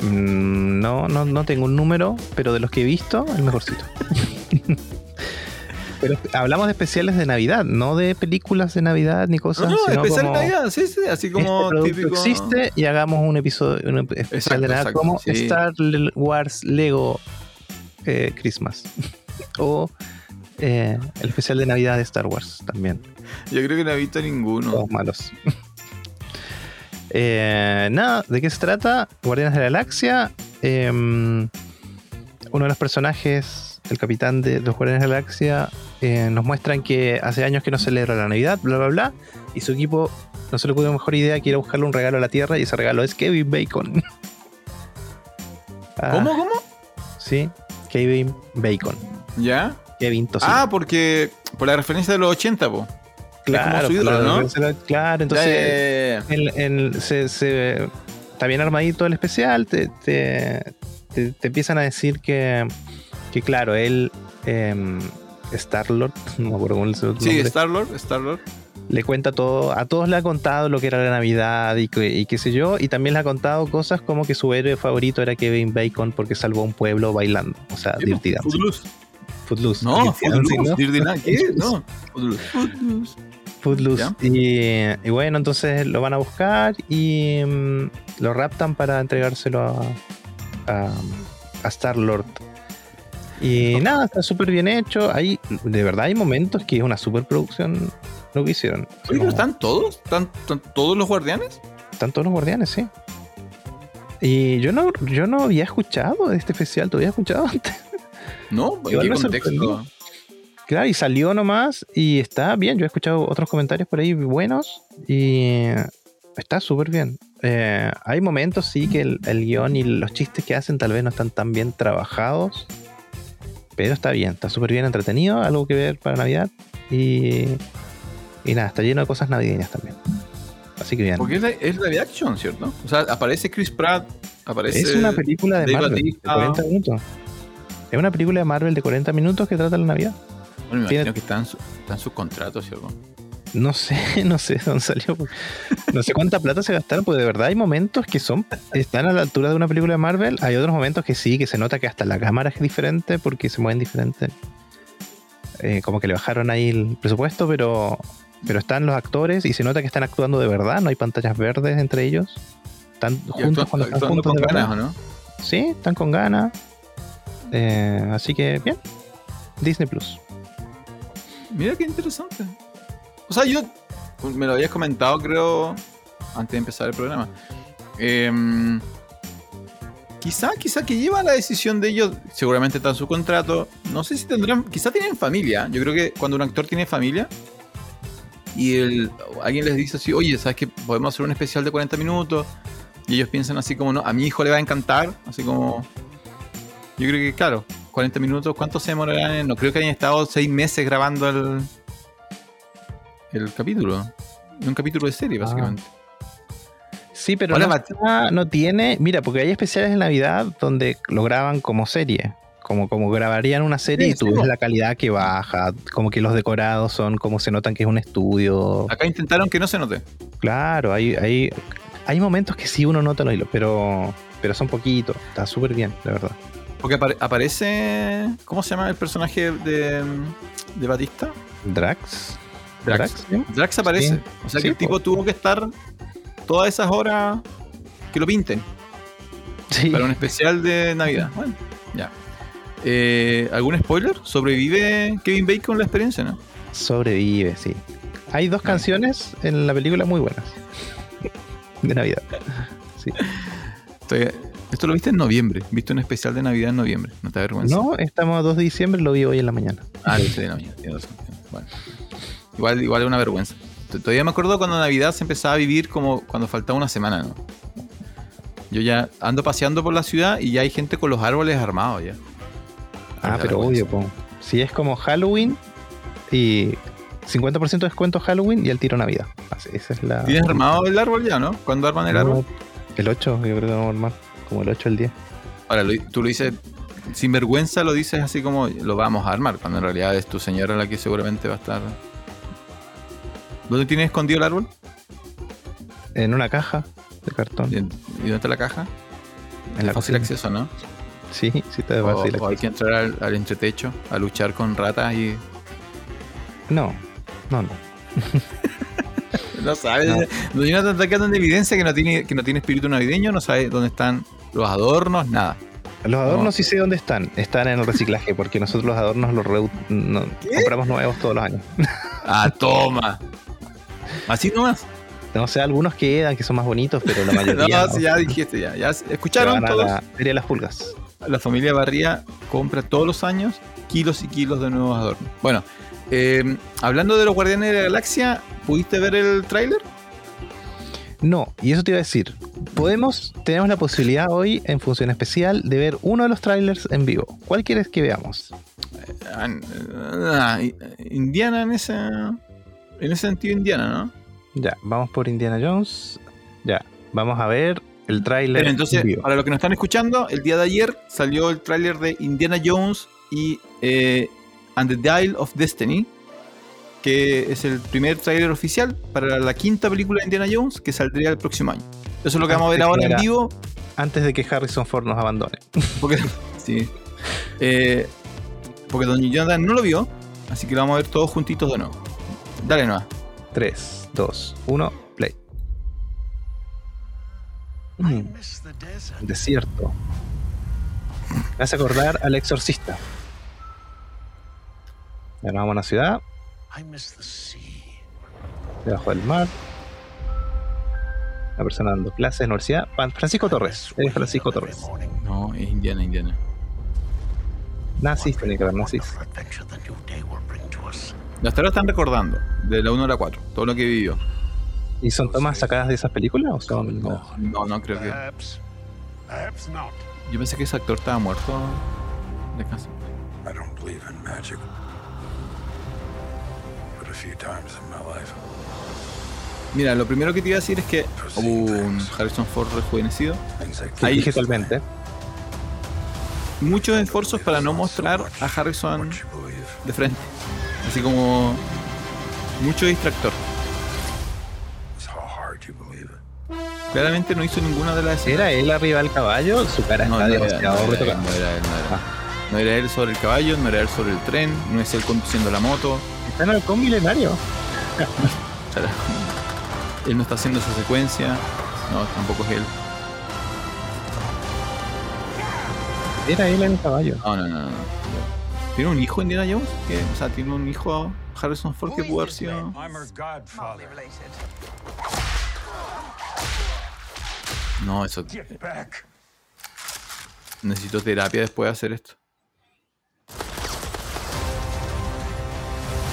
Mm, No, no, no tengo un número, pero de los que he visto, el mejorcito. pero hablamos de especiales de Navidad, no de películas de Navidad ni No, cosas. no, sino especial de como, Navidad, sí, sí, así como este producto típico. existe y hagamos un episodio, un especial Exacto, de Navidad exacto, como sí. Star Wars Lego eh, Christmas. o eh, el especial de Navidad de Star Wars también. Yo creo que no he visto ninguno. Todos malos. Eh, nada, ¿de qué se trata? Guardianes de la Galaxia. eh, uno de los personajes, el capitán de los Guardianes de la Galaxia, eh, nos muestran que hace años que no celebra la Navidad, bla, bla, bla. Y su equipo no se le ocurrió mejor idea que ir a buscarle un regalo a la Tierra y ese regalo es Kevin Bacon. Ah, ¿Cómo, cómo? Sí, Kevin Bacon. ¿Ya? Kevin Tocino. Ah, porque por la referencia de los 80, po. claro, como su ídolo, claro, ¿no? claro, entonces... El- el- se, se- está bien armadito el especial, te, te, te- te empiezan a decir que, que claro, él, em, Star-Lord, no me acuerdo cómo es Sí, nombre, Star-Lord, Star-Lord. le cuenta todo, a todos le ha contado lo que era la Navidad y, que- y qué sé yo, y también le ha contado cosas como que su héroe favorito era Kevin Bacon porque salvó a un pueblo bailando, o sea, Dancing. Footloose. Footloose. No, Footloose. Dirty. No. Footloose. Footloose. Footloose. Y, y bueno, entonces lo van a buscar y mm, lo raptan para entregárselo a, a, a Star-Lord. Y nada, está súper bien hecho. Hay, de verdad hay momentos que es una superproducción lo que hicieron. Oye, pero Como- ¿están todos? ¿Están, están todos los guardianes? están todos los guardianes, sí. Y yo no, yo no había escuchado de este especial, ¿tú habías escuchado antes? No, ¿en qué contexto? Claro, y salió nomás y está bien. Yo he escuchado otros comentarios por ahí buenos y está súper bien. Eh, hay momentos, sí, que el, el guion y los chistes que hacen tal vez no están tan bien trabajados, pero está bien, está súper bien entretenido, algo que ver para Navidad y, y nada, está lleno de cosas navideñas también. Así que bien. Porque es, la- es live action, ¿cierto? O sea, aparece Chris Pratt, aparece... Es una película de Marvel de Bautista. 40 minutos. Es una película de Marvel de 40 minutos que trata la Navidad. Bueno, me tiene- imagino que están su- están sus contratos, ¿cierto? No sé, no sé de dónde salió. No sé cuánta plata se gastaron, porque de verdad hay momentos que son están a la altura de una película de Marvel. Hay otros momentos que sí, que se nota que hasta la cámara es diferente porque se mueven diferente. Eh, como que le bajaron ahí el presupuesto, pero, pero están los actores y se nota que están actuando de verdad. No hay pantallas verdes entre ellos. Están juntos cuando están juntos. con de ganas, verdad. ¿o no? Sí, están con ganas. Eh, así que bien. Disney Plus. Mira qué interesante. O sea, yo me lo habías comentado, creo, antes de empezar el programa. Em, quizá, quizá que lleva la decisión de ellos, seguramente está en su contrato. No sé si tendrán, quizá tienen familia. Yo creo que cuando un actor tiene familia y el, alguien les dice así, oye, ¿sabes que podemos hacer un especial de 40 minutos? Y ellos piensan así como, no, a mi hijo le va a encantar, así como... Yo creo que, claro, 40 minutos, ¿cuánto se demorarán? No creo que hayan estado seis meses grabando el, el capítulo. Un capítulo de serie, Ah. básicamente. Sí, pero Hola, no, Mati. está- no tiene. Mira, porque hay especiales de Navidad donde lo graban como serie. Como, como grabarían una serie Sí, y tú sí, ves la calidad que baja. Como que los decorados son como se notan que es un estudio. Acá intentaron que no se note. Claro, hay, hay, hay momentos que sí uno nota los hilos, pero, pero son poquitos. Está súper bien, la verdad. Porque apare- aparece. ¿Cómo se llama el personaje de, de Batista? Drax. Drax. ¿sí? Drax aparece. Sí. O sea Sí, que el po. tipo tuvo que estar todas esas horas que lo pinten Sí. para un especial de Navidad. Bueno, ya. Eh, ¿Algún spoiler? ¿Sobrevive Kevin Bacon la experiencia, no? Sobrevive, sí. Hay dos Ah. canciones en la película muy buenas. De Navidad. Sí. Estoy- esto lo viste en noviembre. Viste un especial de Navidad en noviembre. ¿No te da vergüenza? No, estamos a 2 de diciembre, lo vi hoy en la mañana. Ah, viste de razón. Bueno. Igual, igual es una vergüenza. Todavía me acuerdo cuando Navidad se empezaba a vivir como cuando faltaba una semana, ¿no? Yo ya ando paseando por la ciudad y ya hay gente con los árboles armados ya. Ah, pero obvio, po. Si es como Halloween y 50% de descuento Halloween y el tiro Navidad. Así, esa es la. ¿Tienes armado el árbol ya, no? ¿Cuándo arman el árbol? El 8, yo creo que vamos a armar. Como el 8 el 10. Ahora, tú lo dices sin vergüenza, lo dices así como lo vamos a armar, cuando en realidad es tu señora la que seguramente va a estar. ¿Dónde tienes escondido el árbol? En una caja de cartón. ¿Y dónde está la caja? En la fácil cocina. acceso, ¿no? Sí, sí, está de O, fácil. o hay que entrar al, al entretecho a luchar con ratas y. No, no, no. No sabes. No. No. Jonathan está quedando en evidencia que no tiene, que no tiene espíritu navideño, no sabe dónde están los adornos, nada. Los adornos No. sí sé dónde están. Están en el reciclaje porque nosotros los adornos los reu- no- compramos nuevos todos los años. Ah, toma. Así nomás. No sé, algunos quedan que son más bonitos, pero la mayoría. No, no. sí, ya dijiste, ya. escucharon todos. la Feria de las Pulgas. la familia Barría compra todos los años kilos y kilos de nuevos adornos. Bueno, eh, hablando de los Guardianes de la Galaxia, ¿pudiste ver el tráiler? No, y eso te iba a decir. Podemos, tenemos la posibilidad hoy en función especial de ver uno de los trailers en vivo. ¿Cuál quieres que veamos? Ah, ah, Indiana en ese, en ese sentido, Indiana, ¿no? Ya, vamos por Indiana Jones. Ya, vamos a ver el tráiler Pero entonces, en vivo. para los que nos están escuchando, el día de ayer salió el tráiler de Indiana Jones y eh, And the Dial of Destiny, que es el primer tráiler oficial para la quinta película de Indiana Jones que saldría el próximo año. Eso es lo que vamos a ver ahora en vivo, Antes de que Harrison Ford nos abandone. porque sí, Eh, porque Don Jonathan no lo vio, así que lo vamos a ver todos juntitos de nuevo. Dale nomás. 3, 2, 1, play. Mm, desierto. Me hace acordar al exorcista. Ya nos vamos a una ciudad, debajo del mar. Una persona dando clases en la universidad. Francisco Torres. Eres Francisco Torres. No, es Indiana, Indiana. Nazis, tiene que haber nazis. Hasta ahora están recordando, de la 1 a la 4, todo lo que vivió. ¿Y son tomas sacadas de esas películas o son.? No, no, no creo que. Yo pensé que ese actor estaba muerto de casa. I don't believe in magic. Mira, lo primero que te iba a decir es que hubo un Harrison Ford rejuvenecido. Ahí- digitalmente. Muchos esfuerzos para no mostrar a Harrison de frente. Así como mucho distractor. Claramente no hizo ninguna de las escenas. ¿Era él arriba del caballo? Su cara No, está no era, demasiado no era él, retocada. no era él, no era. Ah. No era él sobre el caballo, no era él sobre el tren, no es él conduciendo la moto. Está en el halcón milenario. Él no está haciendo esa secuencia. No, tampoco es él. Era él en el caballo. No, no, no, no. ¿Tiene un hijo Indiana Jones? Que, o sea, tiene un hijo Harrison Ford que pudo haber sido. No, eso. Necesito terapia después de hacer esto.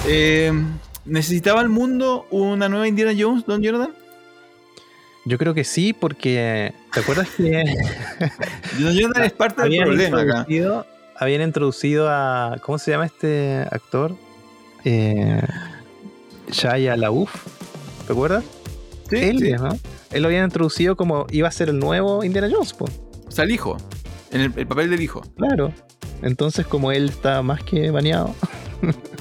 Eh, ¿Necesitaba el mundo una nueva Indiana Jones, Don Jordan? Yo creo que sí, porque ¿te acuerdas que Don Jordan es parte del problema acá. introducido, habían introducido a. ¿Cómo se llama este actor? Eh, Shia LaBeouf. ¿Te acuerdas? Sí, Él, sí. ¿no? Él lo habían introducido como iba a ser el nuevo Indiana Jones, po. O sea, el hijo. En el, el papel del hijo. Claro. Entonces, como él está más que baneado,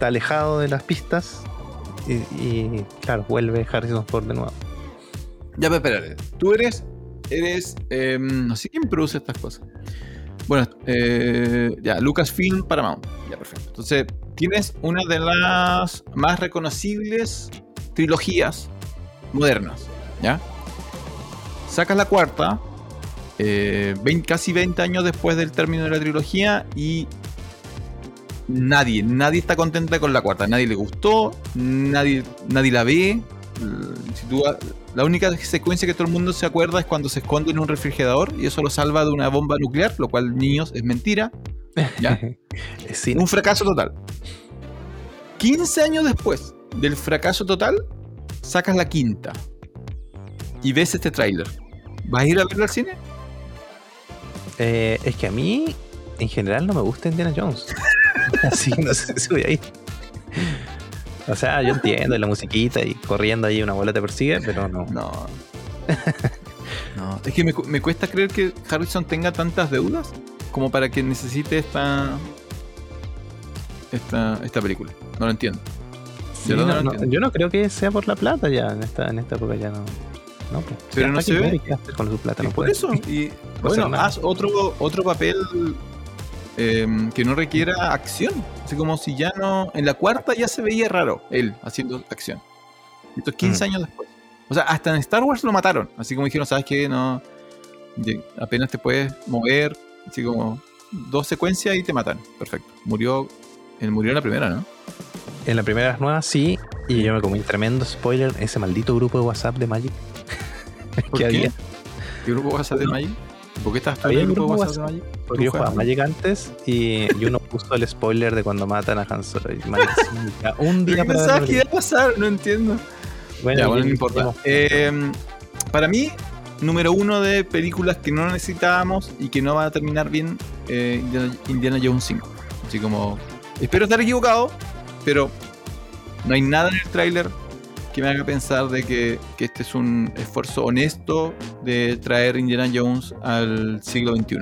está alejado de las pistas. Y, claro, vuelve Harrison Ford de nuevo. Ya, pero espérate. Tú eres. Eres. eh, no sé quién produce estas cosas. Bueno, eh, ya, Lucasfilm Paramount. Ya, perfecto. Entonces, tienes una de las más reconocibles trilogías modernas. ¿Ya? Sacas la cuarta. eh, 20 casi 20 años después del término de la trilogía. Y. Nadie, nadie está contenta con la cuarta. Nadie le gustó. Nadie, nadie la ve. Si tú la única secuencia que todo el mundo se acuerda es cuando se esconde en un refrigerador y eso lo salva de una bomba nuclear, lo cual, niños, es mentira. ¿ya? Un fracaso total. 15 años después del fracaso total, sacas la quinta y ves este tráiler. ¿Vas a ir a verlo al cine? Eh, es que a mí, en general, no me gusta Indiana Jones. Así no sé si voy a ir. O sea, yo entiendo la musiquita y corriendo ahí una bola te persigue, pero no. No. no. Es que me, me cuesta creer que Harrison tenga tantas deudas como para que necesite esta. Esta, esta película. No lo entiendo. Sí, De verdad no, no no, entiendo. yo no creo que sea por la plata ya. En esta, en esta época ya no. No, pues. Pero no se ve. muere, ¿qué hacer con su plata? No puede. eso. Y bueno, haz otro, otro papel em, que no requiera acción. Así como si ya no. En la cuarta ya se veía raro él haciendo acción. Estos 15 Mm. años después. O sea, hasta en Star Wars lo mataron. Así como dijeron, ¿sabes qué? No. Apenas te puedes mover. Así como dos secuencias y te matan. Perfecto. Murió. Él murió en la primera, ¿no? En la primera de nuevas sí, y yo me comí un tremendo spoiler ese maldito grupo de WhatsApp de Magic. ¿Por que qué? había. ¿Qué grupo WhatsApp de Magic? ¿Por qué estás tú en el un grupo WhatsApp de Magic? Porque yo ¿Tú jugaba Magic antes y, y uno puso el spoiler de cuando matan a Han Solo. Y ya un día ¿Qué para pensabas que iba a pasar? No entiendo. Bueno, ya, bueno, y- no importa. Eh, para mí, número uno de películas que no necesitábamos y que no va a terminar bien, eh, Indiana, Indiana Jones 5. Así como, espero estar equivocado, pero no hay nada en el tráiler que me haga pensar de que, que este es un esfuerzo honesto de traer Indiana Jones al siglo XXI.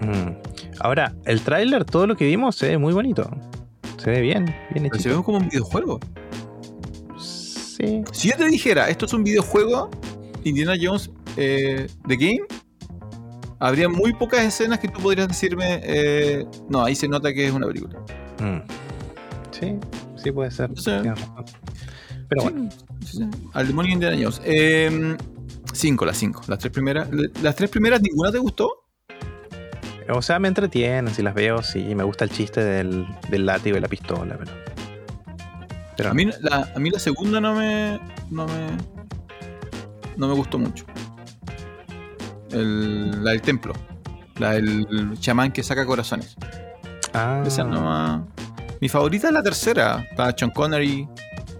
Mm. Ahora, el tráiler, todo lo que vimos se ve muy bonito. Se ve bien, bien Pero se hecho. ve como un videojuego. Sí. Si yo te dijera, esto es un videojuego, Indiana Jones eh, The Game, habría muy pocas escenas que tú podrías decirme, eh, no, ahí se nota que es una película. Mm. Sí, sí puede ser. Sí. Pero bueno, Sí, sí. Al demonio Indiana Jones. Eh, cinco, las cinco. Las tres primeras. Las tres primeras, ¿ninguna te gustó? o sea, me entretienen, si las veo, sí, me gusta el chiste del, del látigo y la pistola, pero. Pero A mí la, a mí la segunda no me. no me. no me gustó mucho. El- la del templo. La del chamán que saca corazones. Ah, Esa no Mi favorita es la tercera. Está Sean Connery.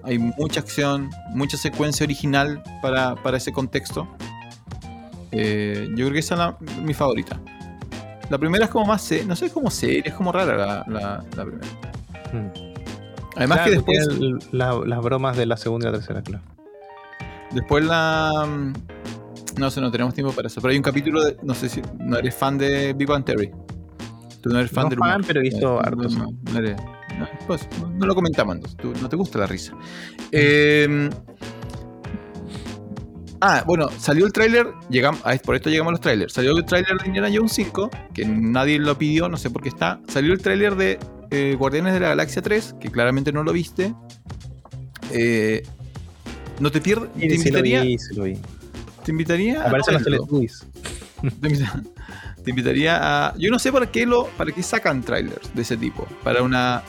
Hay mucha acción, mucha secuencia original para, para ese contexto. Eh, yo creo que esa es la- mi favorita. La primera es como más, no sé, es como seria, es como rara la, la- la primera. mm. Además Claro, que después, el- las bromas de la segunda y la tercera, claro. después la... mm, No sé, no tenemos tiempo para eso. Pero hay un capítulo de... No sé si... No eres fan de Big Bang Theory. Tú no eres fan No del fan, pero he visto No, harto, no, sí. no eres- no, pues, no- lo comentamos. Tú- no te gusta la risa. Eh, ah, bueno, salió el tráiler. Llegamos, ah, por esto llegamos a los trailers. Salió el tráiler de Indiana Jones 5, que nadie lo pidió, no sé por qué está. Salió el tráiler de eh, Guardianes de la Galaxia 3, que claramente no lo viste. Eh, no te pierdas. Sí, te sí lo invitaría. vi, sí lo vi. Te invitaría a Aparecen los. Teletubbies. Te invitaría a. Yo no sé para qué lo. para qué sacan trailers de ese tipo. Para una.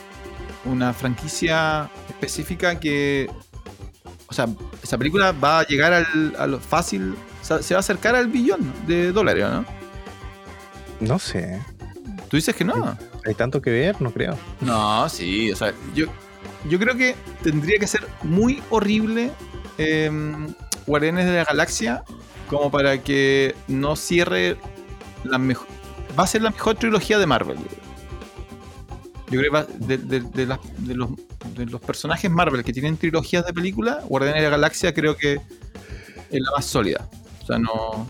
Una franquicia específica que. O sea, esa película va a llegar al, a lo fácil. o sea, se va a acercar al billón de dólares, ¿no? No sé. Tú dices que no. Hay tanto que ver, no creo. No, sí, o sea, yo, yo creo que tendría que ser muy horrible eh, Guardianes de la Galaxia como para que no cierre la mejor. va a ser la mejor trilogía de Marvel. Yo creo. Que de, de- de las- de los, de los personajes Marvel que tienen trilogías de película, Guardianes de la Galaxia creo que es la más sólida. O sea, no.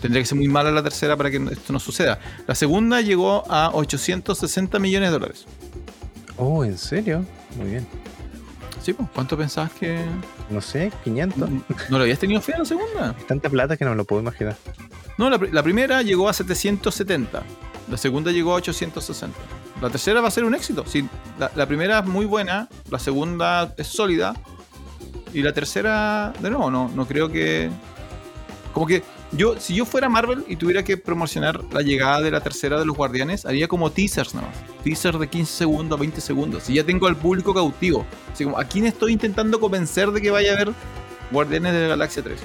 Tendría que ser muy mala la tercera para que esto no suceda. La segunda llegó a 860 millones de dólares. Oh, ¿en serio? Muy bien. Sí, pues, ¿cuánto pensabas que.? No sé, 500. ¿No le habías tenido fe a la segunda? Tanta plata que no me lo puedo imaginar. No, la primera llegó a 770. La segunda llegó a 860. La tercera va a ser un éxito. Sí, la, primera es muy buena, la segunda es sólida. Y la tercera, de nuevo, no, no creo que. Como que yo, si yo fuera Marvel y tuviera que promocionar la llegada de la tercera de los Guardianes, haría como teasers nada más. Teasers de 15 segundos, 20 segundos. Y ya tengo al público cautivo. Así como, ¿a quién estoy intentando convencer de que vaya a ver Guardianes de la Galaxia 3?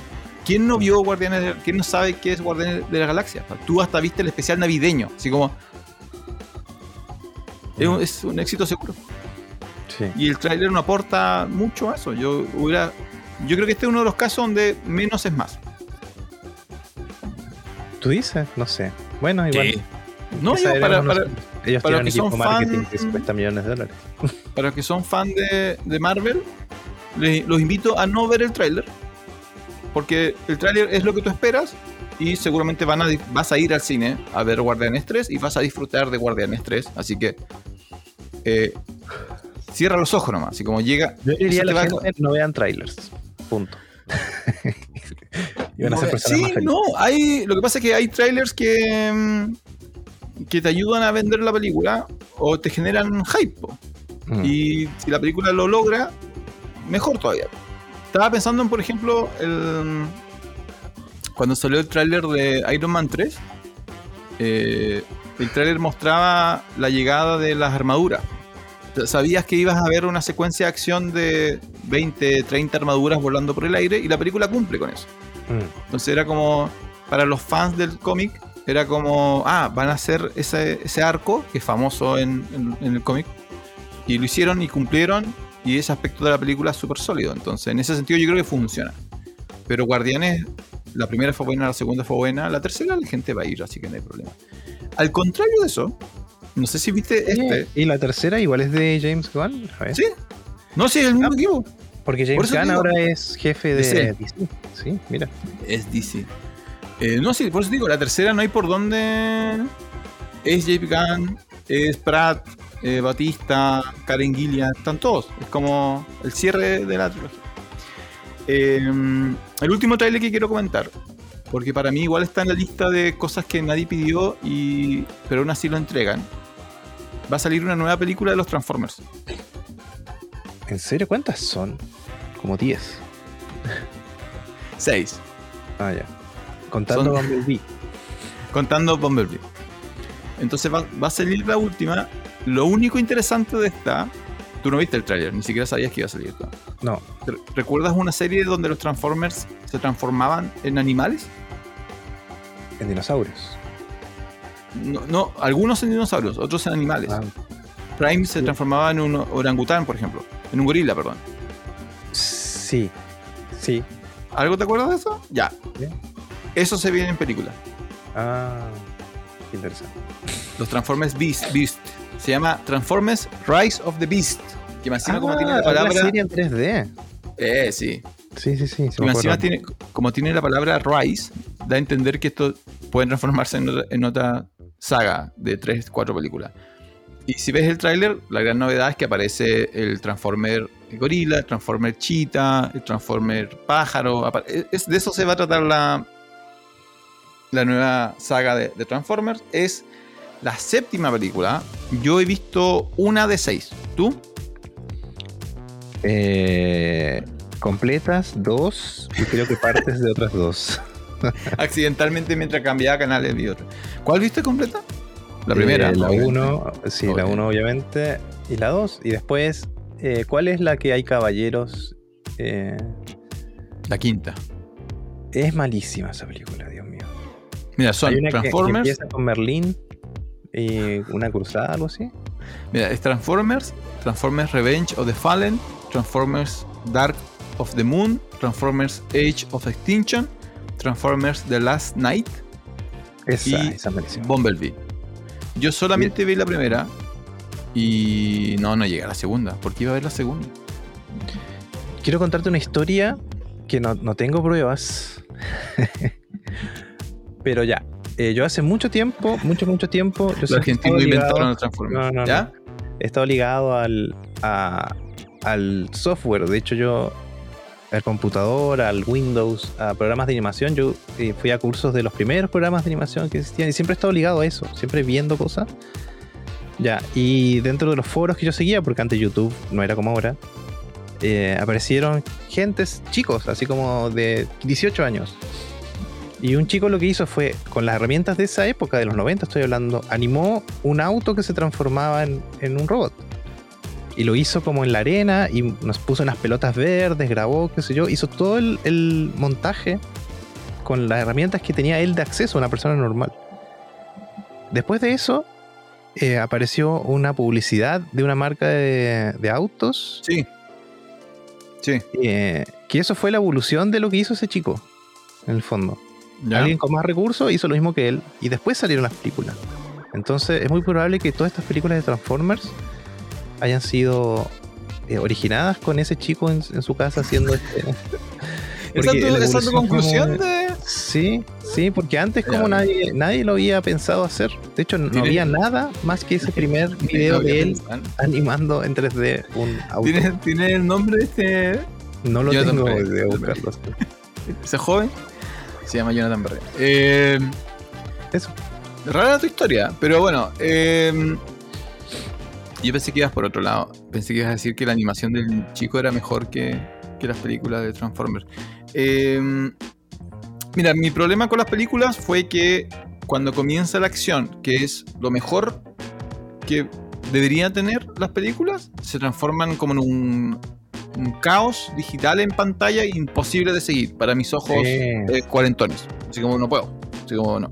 ¿Quién no vio Guardianes de, ¿Quién no sabe qué es Guardianes de la Galaxia? Tú hasta viste el especial navideño. Así como. Es un, es un éxito seguro. Sí. Y el tráiler no aporta mucho a eso. Yo hubiera. Yo creo que este es uno de los casos donde menos es más. ¿Tú dices? No sé. Bueno, igual. Sí. No, yo para, uno- para, Ellos para tienen un que son fan- de 50 millones de dólares. para los que son fan de, de Marvel, les- los invito a no ver el tráiler. Porque el tráiler es lo que tú esperas. Y seguramente van a, vas a ir al cine a ver Guardianes 3 y vas a disfrutar de Guardianes 3. Así que eh, cierra los ojos nomás. Así como llega. Yo diría la gente no vean trailers. Punto. Iban a ser personas sí, más felices. no, hay, lo que pasa es que hay trailers que, mm, que te ayudan a vender la película o te generan hype. Mm. Y si la película lo logra, mejor todavía. Estaba pensando en, por ejemplo, el, cuando salió el tráiler de Iron Man 3, eh, el tráiler mostraba la llegada de las armaduras. Sabías que ibas a ver una secuencia de acción de 20, 30 armaduras volando por el aire y la película cumple con eso. Mm. Entonces era como, para los fans del cómic, era como, ah, van a hacer ese, ese arco, que es famoso en, en- en el cómic, y lo hicieron y cumplieron, y ese aspecto de la película es súper sólido. Entonces, en ese sentido yo creo que funciona. Pero Guardianes, la primera fue buena, la segunda fue buena, la tercera la gente va a ir, así que no hay problema. Al contrario de eso, no sé si viste este. Y la tercera igual es de James Gunn. A ver. ¿Sí? No, sí, es el mismo equipo. Porque Por James eso Gunn ahora es jefe de DC. DC. Sí, mira. Es DC. Eh, no, sí, por eso digo, la tercera no hay por dónde. Es J.P. Gunn, es Pratt, eh, Batista, Karen Gillian, están todos. Es como el cierre de la trilogía. Eh, el último trailer que quiero comentar, porque para mí igual está en la lista de cosas que nadie pidió, y, pero aún así lo entregan. Va a salir una nueva película de los Transformers. ¿En serio cuántas son? Como 10. 6. Ah, ya. Contando Son- Bumblebee. contando Bumblebee. Entonces va, va a salir la última. Lo único interesante de esta, tú no viste el tráiler, ni siquiera sabías que iba a salir. ¿no? No. ¿Te- ¿Recuerdas una serie donde los Transformers se transformaban en animales? En dinosaurios. No, no, algunos en dinosaurios, otros en animales. Ah, Prime se transformaba en un orangután, por ejemplo. En un gorila, perdón. sí. Sí. ¿Algo te acuerdas de eso? Ya. Eso se viene en película. Ah, interesante. Los Transformers Beast. Beast. Se llama Transformers Rise of the Beast. Que más encima como tiene la Ah, palabra... serie en 3D. Eh, sí. Sí, sí, sí. se Y me encima tiene, como tiene la palabra Rise, da a entender que esto puede transformarse en otra, en otra saga de 3, 4 películas. Y si ves el tráiler, la gran novedad es que aparece el Transformer gorila, el Transformer chita, el Transformer pájaro. apa- Es, de eso se va a tratar la, la nueva saga de, de Transformers. Es la séptima película. Yo he visto una de seis. ¿Tú? Eh, completas, dos, y creo que partes de otras dos. Accidentalmente mientras cambiaba canales vi otra. ¿Cuál viste completa? La primera. Eh, la obviamente. 1, sí, la. 1 obviamente. Y la 2. Y después, eh, ¿cuál es la que hay caballeros? Eh, La quinta. es malísima esa película, Dios mío. Mira, son hay una que- que, Transformers. empieza con Merlín y una cruzada, algo así. Mira, es Transformers, Transformers Revenge of the Fallen, Transformers Dark of the Moon, Transformers Age of Extinction, Transformers The Last Night, Esa, Y esa. Bumblebee. Yo solamente vi la primera y no, no llegué a la segunda. ¿Por qué iba a ver la segunda? Quiero contarte una historia que no, no tengo pruebas. Pero ya. Eh, yo hace mucho tiempo, mucho, mucho tiempo. Yo Los argentinos inventaron el Transformers. No, no, ¿Ya? he estado ligado al, a- al software. De hecho, yo al computador, al Windows, a programas de animación. Yo eh, fui a cursos de los primeros programas de animación que existían y siempre he estado ligado a eso, siempre viendo cosas. Ya, y dentro de los foros que yo seguía, porque antes YouTube no era como ahora, eh, aparecieron gentes chicos, así como de 18 años. Y un chico lo que hizo fue, con las herramientas de esa época, de los 90 estoy hablando, animó un auto que se transformaba en, en un robot. Y lo hizo como en la arena y nos puso unas pelotas verdes, grabó, qué sé yo, hizo todo el, el montaje con las herramientas que tenía él de acceso a una persona normal. Después de eso, eh, apareció una publicidad de una marca de, de autos, Sí. Sí. eh, que eso fue la evolución de lo que hizo ese chico, en el fondo. ¿Ya? Alguien con más recursos hizo lo mismo que él y después salieron las películas. Entonces es muy probable que todas estas películas de Transformers hayan sido eh, originadas con ese chico en, en su casa haciendo este. Esa tu, esa tu conclusión como- de. Sí, sí, porque antes como nadie, nadie lo había pensado hacer. De hecho, no Tiene- había nada más que ese primer video de él ¿Tiene, animando en 3D un auto. ¿Tiene, tiene el nombre de este. No lo tengo de buscarlo. ese joven? Se llama Jonathan Berry. Eh, Eso. Rara tu historia, pero bueno. eh, yo pensé que ibas por otro lado. Pensé que ibas a decir que la animación del chico era mejor que, que las películas de Transformers. Eh, mira, mi problema con las películas fue que cuando comienza la acción, que es lo mejor que deberían tener las películas, se transforman como en un, un caos digital en pantalla imposible de seguir para mis ojos Sí. eh, cuarentones. Así como no puedo. Así como no.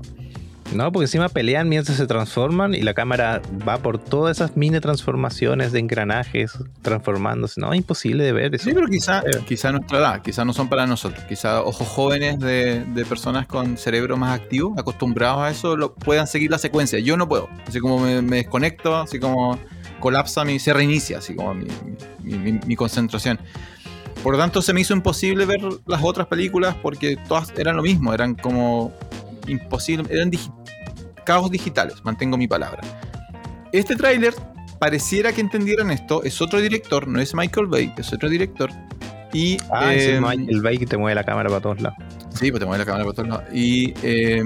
No, porque encima pelean mientras se transforman y la cámara va por todas esas mini transformaciones de engranajes transformándose. No, es imposible de ver eso. Sí, pero quizá, Eh. quizá nuestra edad, quizá no son para nosotros. Quizá ojos jóvenes de, de personas con cerebro más activo, acostumbrados a eso, lo, puedan seguir la secuencia. Yo no puedo. Así como me, me desconecto, así como colapsa, mi, se reinicia, así como mi, mi- mi- mi concentración. Por lo tanto, se me hizo imposible ver las otras películas porque todas eran lo mismo, eran como imposible, eran digi- caos digitales, mantengo mi palabra. Este tráiler pareciera que entendieran esto, es otro director, no es Michael Bay, es otro director. Y Ah, eh, Michael Bay que te mueve la cámara para todos lados. Sí, pues te mueve la cámara por todos lados. Y eh,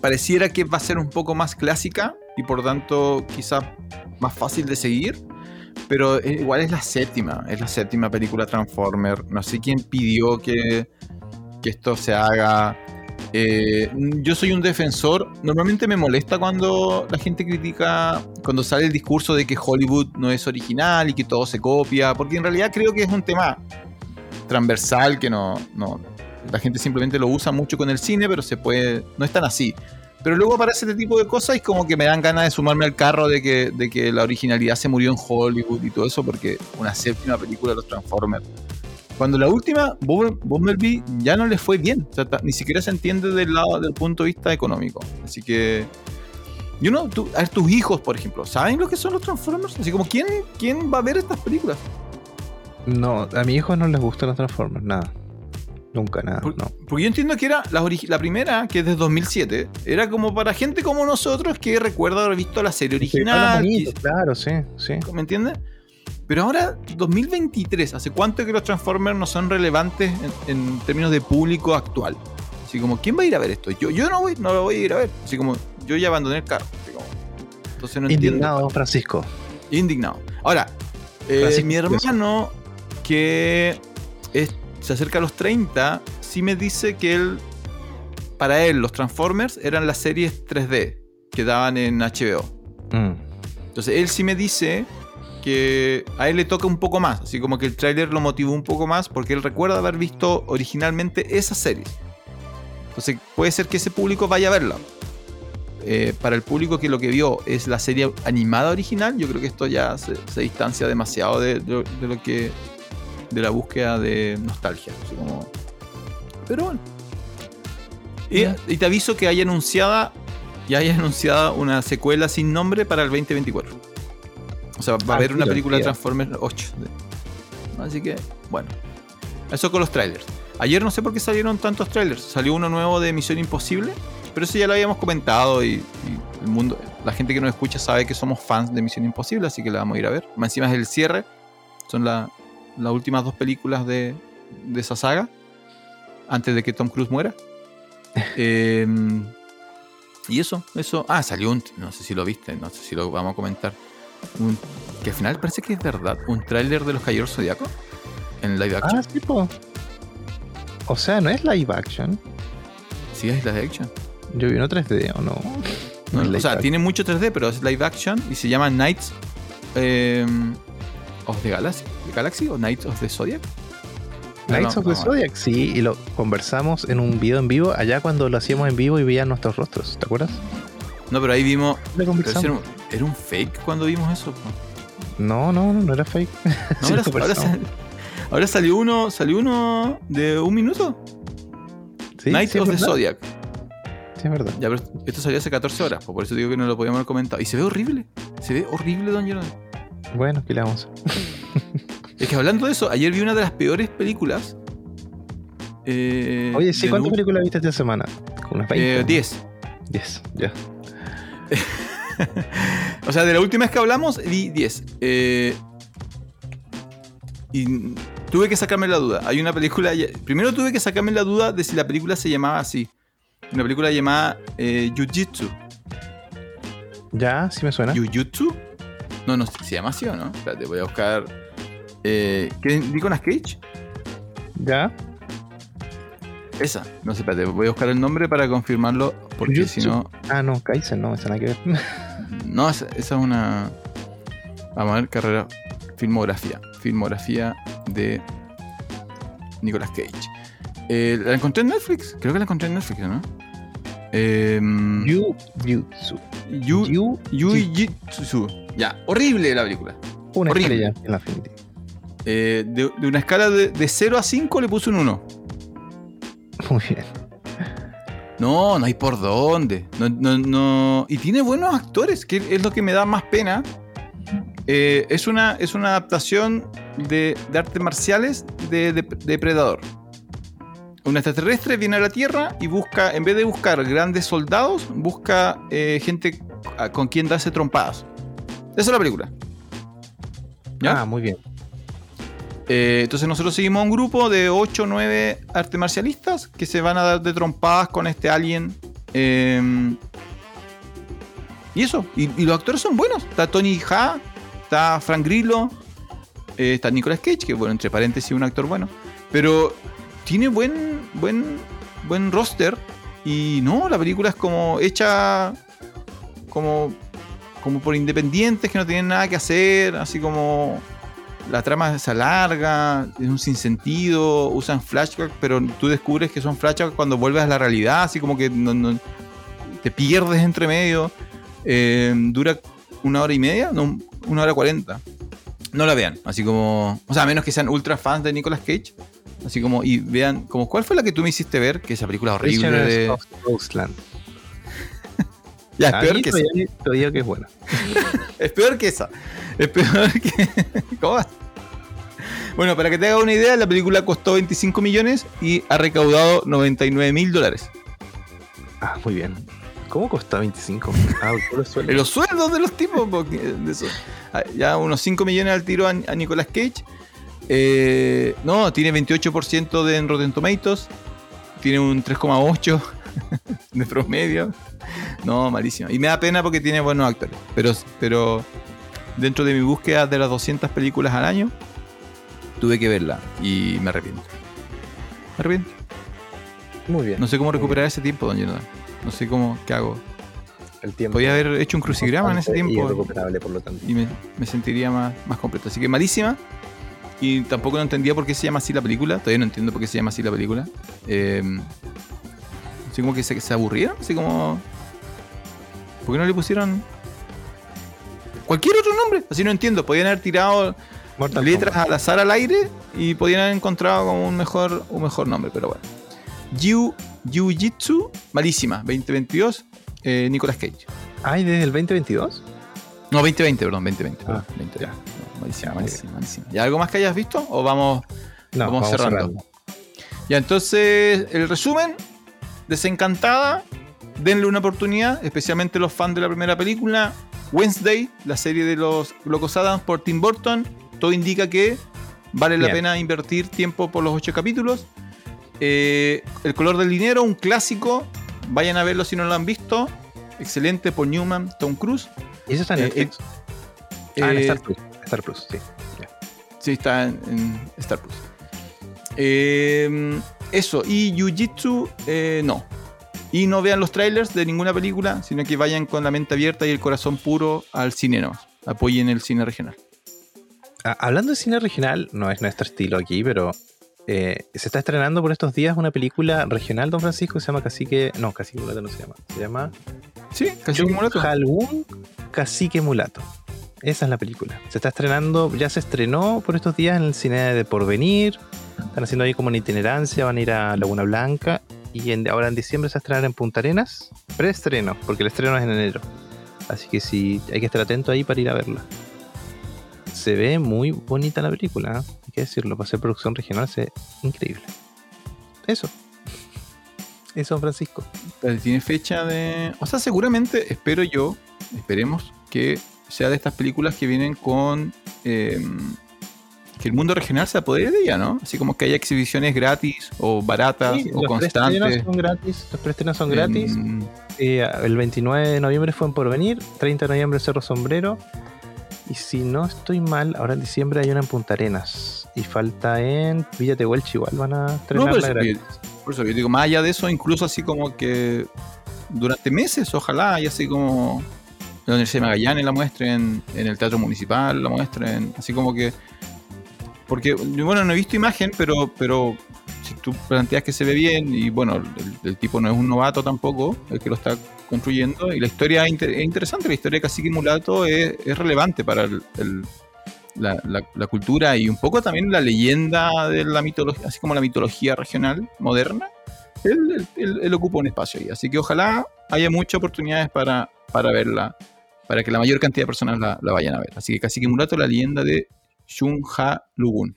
pareciera que va a ser un poco más clásica y por tanto quizás más fácil de seguir. Pero eh, igual es la séptima, es la séptima película Transformer. No sé quién pidió que, que esto se haga. Eh, yo soy un defensor. Normalmente me molesta cuando la gente critica, cuando sale el discurso de que Hollywood no es original y que todo se copia, porque en realidad creo que es un tema transversal que no, no, la gente simplemente lo usa mucho con el cine, pero se puede, no es tan así. Pero luego aparece este tipo de cosas y como que me dan ganas de sumarme al carro de que, de que la originalidad se murió en Hollywood y todo eso, porque una séptima película de los Transformers. Cuando la última, Bumble- Bumblebee, ya no le fue bien. O sea, ni siquiera se entiende del lado del punto de vista económico. Así que. Yo no, tú- a ver, tus hijos, por ejemplo, ¿saben lo que son los Transformers? Así como, ¿quién, quién va a ver estas películas? No, a mis hijos no les gustan los Transformers, nada. Nunca, nada, Por- no. Porque yo entiendo que era la, primera, que es de 2007, era como para gente como nosotros que recuerda haber visto la serie original. bonito, claro, sí, sí. ¿Me entiendes? Pero ahora, 2023, ¿hace cuánto que los Transformers no son relevantes en, en términos de público actual? Así como, ¿quién va a ir a ver esto? Yo, yo no voy, no lo voy a ir a ver. Así como, yo ya abandoné el carro. así como. entonces no entiendo. Indignado, don Francisco. Indignado. Ahora, eh, Francisco, mi hermano, que es- se acerca a los 30, sí me dice que él, para él, los Transformers eran las series 3D que daban en HBO. Mm. Entonces, él sí me dice que a él le toca un poco más, así como que el tráiler lo motivó un poco más porque él recuerda haber visto originalmente esas series. Entonces, puede ser que ese público vaya a verla. Eh, para el público que lo que vio es la serie animada original, yo creo que esto ya se, se distancia demasiado de, de- de lo que. De la búsqueda de nostalgia. así como- Pero bueno. Y, y te aviso que haya anunciada, ya haya anunciada una secuela sin nombre para el 2024. O sea, va a Ah, haber una película de. Transformers 8. Así que, bueno. Eso con los trailers. Ayer no sé por qué salieron tantos trailers. Salió uno nuevo de Misión Imposible, pero eso ya lo habíamos comentado y, y el mundo, la gente que nos escucha sabe que somos fans de Misión Imposible, así que la vamos a ir a ver. Más encima es el cierre. Son la- las últimas dos películas de, de esa saga. Antes de que Tom Cruise muera. Eh, y eso, eso. Ah, salió un. No sé si lo viste, no sé si lo vamos a comentar. Un, que al final parece que es verdad. Un tráiler de los Caballeros Zodiaco en live action. Ah, sí, po. O sea, no es live action. Sí, es live action. Yo vi uno 3D, ¿o no? O sea, action. tiene mucho 3D, pero es live action y se llama Knights eh, of the Galaxy, Galaxy o Knights of the Zodiac. Knights No, of the Zodiac, sí, y lo conversamos en un video en vivo, allá cuando lo hacíamos en vivo y veían nuestros rostros, ¿te acuerdas? No, pero ahí vimos. Pero era, un, era un fake cuando vimos eso. No, no, no, no era fake. No, Sí, ahora, ahora conversamos. sal- ahora salió uno, salió uno de un minuto. Sí, Knights sí, of the. Zodiac. Sí, es verdad. Ya, pero esto salió hace 14 horas, pues por eso digo que no lo podíamos haber comentado. Y se ve horrible. Se ve horrible, Don Jonathan. Bueno, ¿qué le vamos? Es que hablando de eso, ayer vi una de las peores películas. Eh, Oye, sí, ¿cuántas películas viste esta semana? Unas 20. Eh, 10. 10, ya. O sea, de la última vez que hablamos, vi 10. Eh, y tuve que sacarme la duda. Hay una película. Primero tuve que sacarme la duda de si la película se llamaba así. Una película llamada eh, Jujutsu. Ya, sí me suena. ¿Jujutsu? No, no, se llama así o no. Espérate, voy a buscar. Eh, ¿Qué Nicolas Cage? Ya. Esa. No sé, espérate, voy a buscar el nombre para confirmarlo. Porque si no. Ah, no, Kaizen, no, esa nada que ver. No, esa, esa es una. Vamos a ver, carrera. Filmografía. Filmografía de Nicolas Cage. Eh, ¿La encontré en Netflix? Creo que la encontré en Netflix, ¿no? Eh, Jujutsu. Yu, Yu, Yu-Jitsu. Ya, horrible la película. una horrible. estrella en la. Eh, de, de una escala de, de 0 a 5 le puse un 1. Muy bien. No, no hay por dónde. No, no, no. Y tiene buenos actores, que es lo que me da más pena. Eh, es, una, es una adaptación de, de artes marciales de, de- Depredador. Un extraterrestre viene a la Tierra y busca, en vez de buscar grandes soldados, busca eh, gente a- con quien darse trompadas. Esa es la película. ¿Ya? Ah, muy bien. Eh, entonces nosotros seguimos un grupo de 8 o 9 artes marcialistas que se van a dar de trompadas con este alien. eh, y eso, y, y los actores son buenos. Está Tony Ha, está Frank Grillo, eh, está Nicolas Cage, que bueno, entre paréntesis un actor bueno. Pero tiene buen, buen, buen roster. Y no, la película es como hecha como, como por independientes que no tienen nada que hacer, así como la trama se alarga, es un sinsentido, usan flashbacks, pero tú descubres que son flashbacks cuando vuelves a la realidad, así como que no- te pierdes entre medio. Eh, dura una hora y media, no, una hora cuarenta. No la vean, así como. O sea, a menos que sean ultra fans de Nicolas Cage. Así como, y vean, como, ¿cuál fue la que tú me hiciste ver? Que esa película horrible de. of Ghostland. Ya, es A peor que esa. todavía, que es buena. Es peor que esa. Es peor que. ¿Cómo vas? Bueno, para que te hagas una idea, la película costó 25 millones y ha recaudado 99 mil dólares. Ah, muy bien. ¿Cómo costó 25? Ah, los sueldos. los sueldos de los tipos, de eso. Ah, ya unos 5 millones al tiro a, a Nicolas Cage. Eh, no, tiene 28% de en Rotten Tomatoes. Tiene un 3,8 de promedio. No, malísimo. Y me da pena porque tiene buenos actores. Pero, pero dentro de mi búsqueda de las 200 películas al año, tuve que verla y me arrepiento. Me arrepiento. Muy bien. No sé cómo recuperar ese tiempo, don Jonathan. No sé cómo, qué hago. El tiempo. Podía haber hecho un crucigrama en ese Y tiempo irrecuperable, por lo tanto. y me, me sentiría más, más completo. Así que malísima. Y tampoco no entendía por qué se llama así la película. Todavía no entiendo por qué se llama así la película. Eh, así como que se, se aburrieron. Así como. ¿Por qué no le pusieron cualquier otro nombre? Así no entiendo. Podían haber tirado Mortal letras Kombat. al azar al aire y podían haber encontrado como un mejor, un mejor nombre. Pero bueno. Jiu-Jitsu, malísima, 2022, eh, Nicolas Cage. Ay, desde el 2022. No, 2020, perdón, 2020. Ah, perdón, 20, ya. Ya, malísima, malísima. ¿Y algo más que hayas visto? ¿O vamos, No, vamos, vamos cerrando? cerrando. Ya, entonces, el resumen, desencantada, denle una oportunidad, especialmente los fans de la primera película. Wednesday, la serie de los Locos Adams por Tim Burton, todo indica que vale la pena invertir tiempo por los ocho capítulos. Eh, el color del dinero, un clásico, vayan a verlo si no lo han visto. Excelente por Newman, Tom Cruise. ¿Y eso está en Eh, Netflix? ah, en Eh, Star Plus. Star Plus, sí. Sí, está en, en Star Plus. Eh, eso, y Jiu-Jitsu, eh, no. Y no vean los trailers de ninguna película, sino que vayan con la mente abierta y el corazón puro al cine nomás. Apoyen el cine regional. Ah, hablando de cine regional, no es nuestro estilo aquí, pero eh, se está estrenando por estos días una película regional, Don Francisco, que se llama Cacique. No, Cacique Mulato no se llama. Se llama Sí, como mulato. Jalgún Cacique Mulato. Esa es la película. Se está estrenando, ya se estrenó por estos días en el cine de Porvenir. Están haciendo ahí como una itinerancia, van a ir a Laguna Blanca. Y en- ahora en diciembre se va a estrenar en Punta Arenas. Preestreno, porque el estreno es en enero. Así que sí, hay que estar atento ahí para ir a verla. Se ve muy bonita la película, ¿eh? hay que decirlo. Para ser producción regional, se increíble. Eso. Eso, Don Francisco. Tiene fecha de. O sea, seguramente, espero yo, esperemos que sea de estas películas que vienen con. eh, que el mundo regional se apodere de ella, ¿no? Así como que haya exhibiciones gratis o baratas Sí, o los constantes. son gratis. Los preestrenos son gratis. En- Eh, el 29 de noviembre fue en Porvenir, 30 de noviembre Cerro Sombrero. Y si no estoy mal, ahora en diciembre hay una en Punta Arenas. Y falta en Villa Tehuelche igual, van a No, estrenarla eso, gratis. por eso yo digo, más allá de eso, incluso así como que durante meses, ojalá, y así como la Universidad de Magallanes la muestren, en el Teatro Municipal la muestren, así como que. Porque, bueno, no he visto imagen, pero, pero si tú planteas que se ve bien, y bueno, el, el tipo no es un novato tampoco, el que lo está construyendo, y la historia es, inter- es interesante, la historia de Cacique Mulato es, es relevante para el- el- la, la- la cultura y un poco también la leyenda de la mitología, así como la mitología regional moderna, él, él- él- él ocupa un espacio ahí. Así que ojalá haya muchas oportunidades para, para verla, para que la mayor cantidad de personas la, la vayan a ver. Así que Cacique Mulato, la leyenda de Shun Ha Lugun.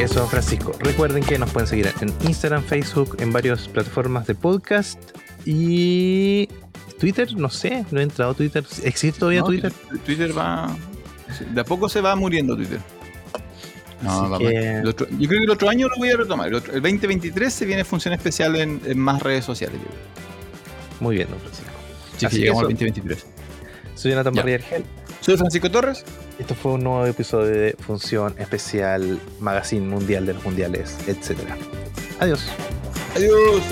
Eso, Francisco. Recuerden que nos pueden seguir en Instagram, Facebook, en varias plataformas de podcast. Y Twitter, no sé, no he entrado a Twitter. ¿Existe todavía No, Twitter? Twitter va. De a poco se va muriendo Twitter. No, que- otro- yo creo que el otro año lo voy a retomar. El, otro- el 2023 se viene función especial en, en más redes sociales. yo. Muy bien, don Francisco. Así, Así que llegamos al 2023. Soy Jonathan Ya. Barrier Soy Francisco Torres. Esto fue un nuevo episodio de Función Especial Magazine Mundial de los Mundiales, etc. Adiós. Adiós.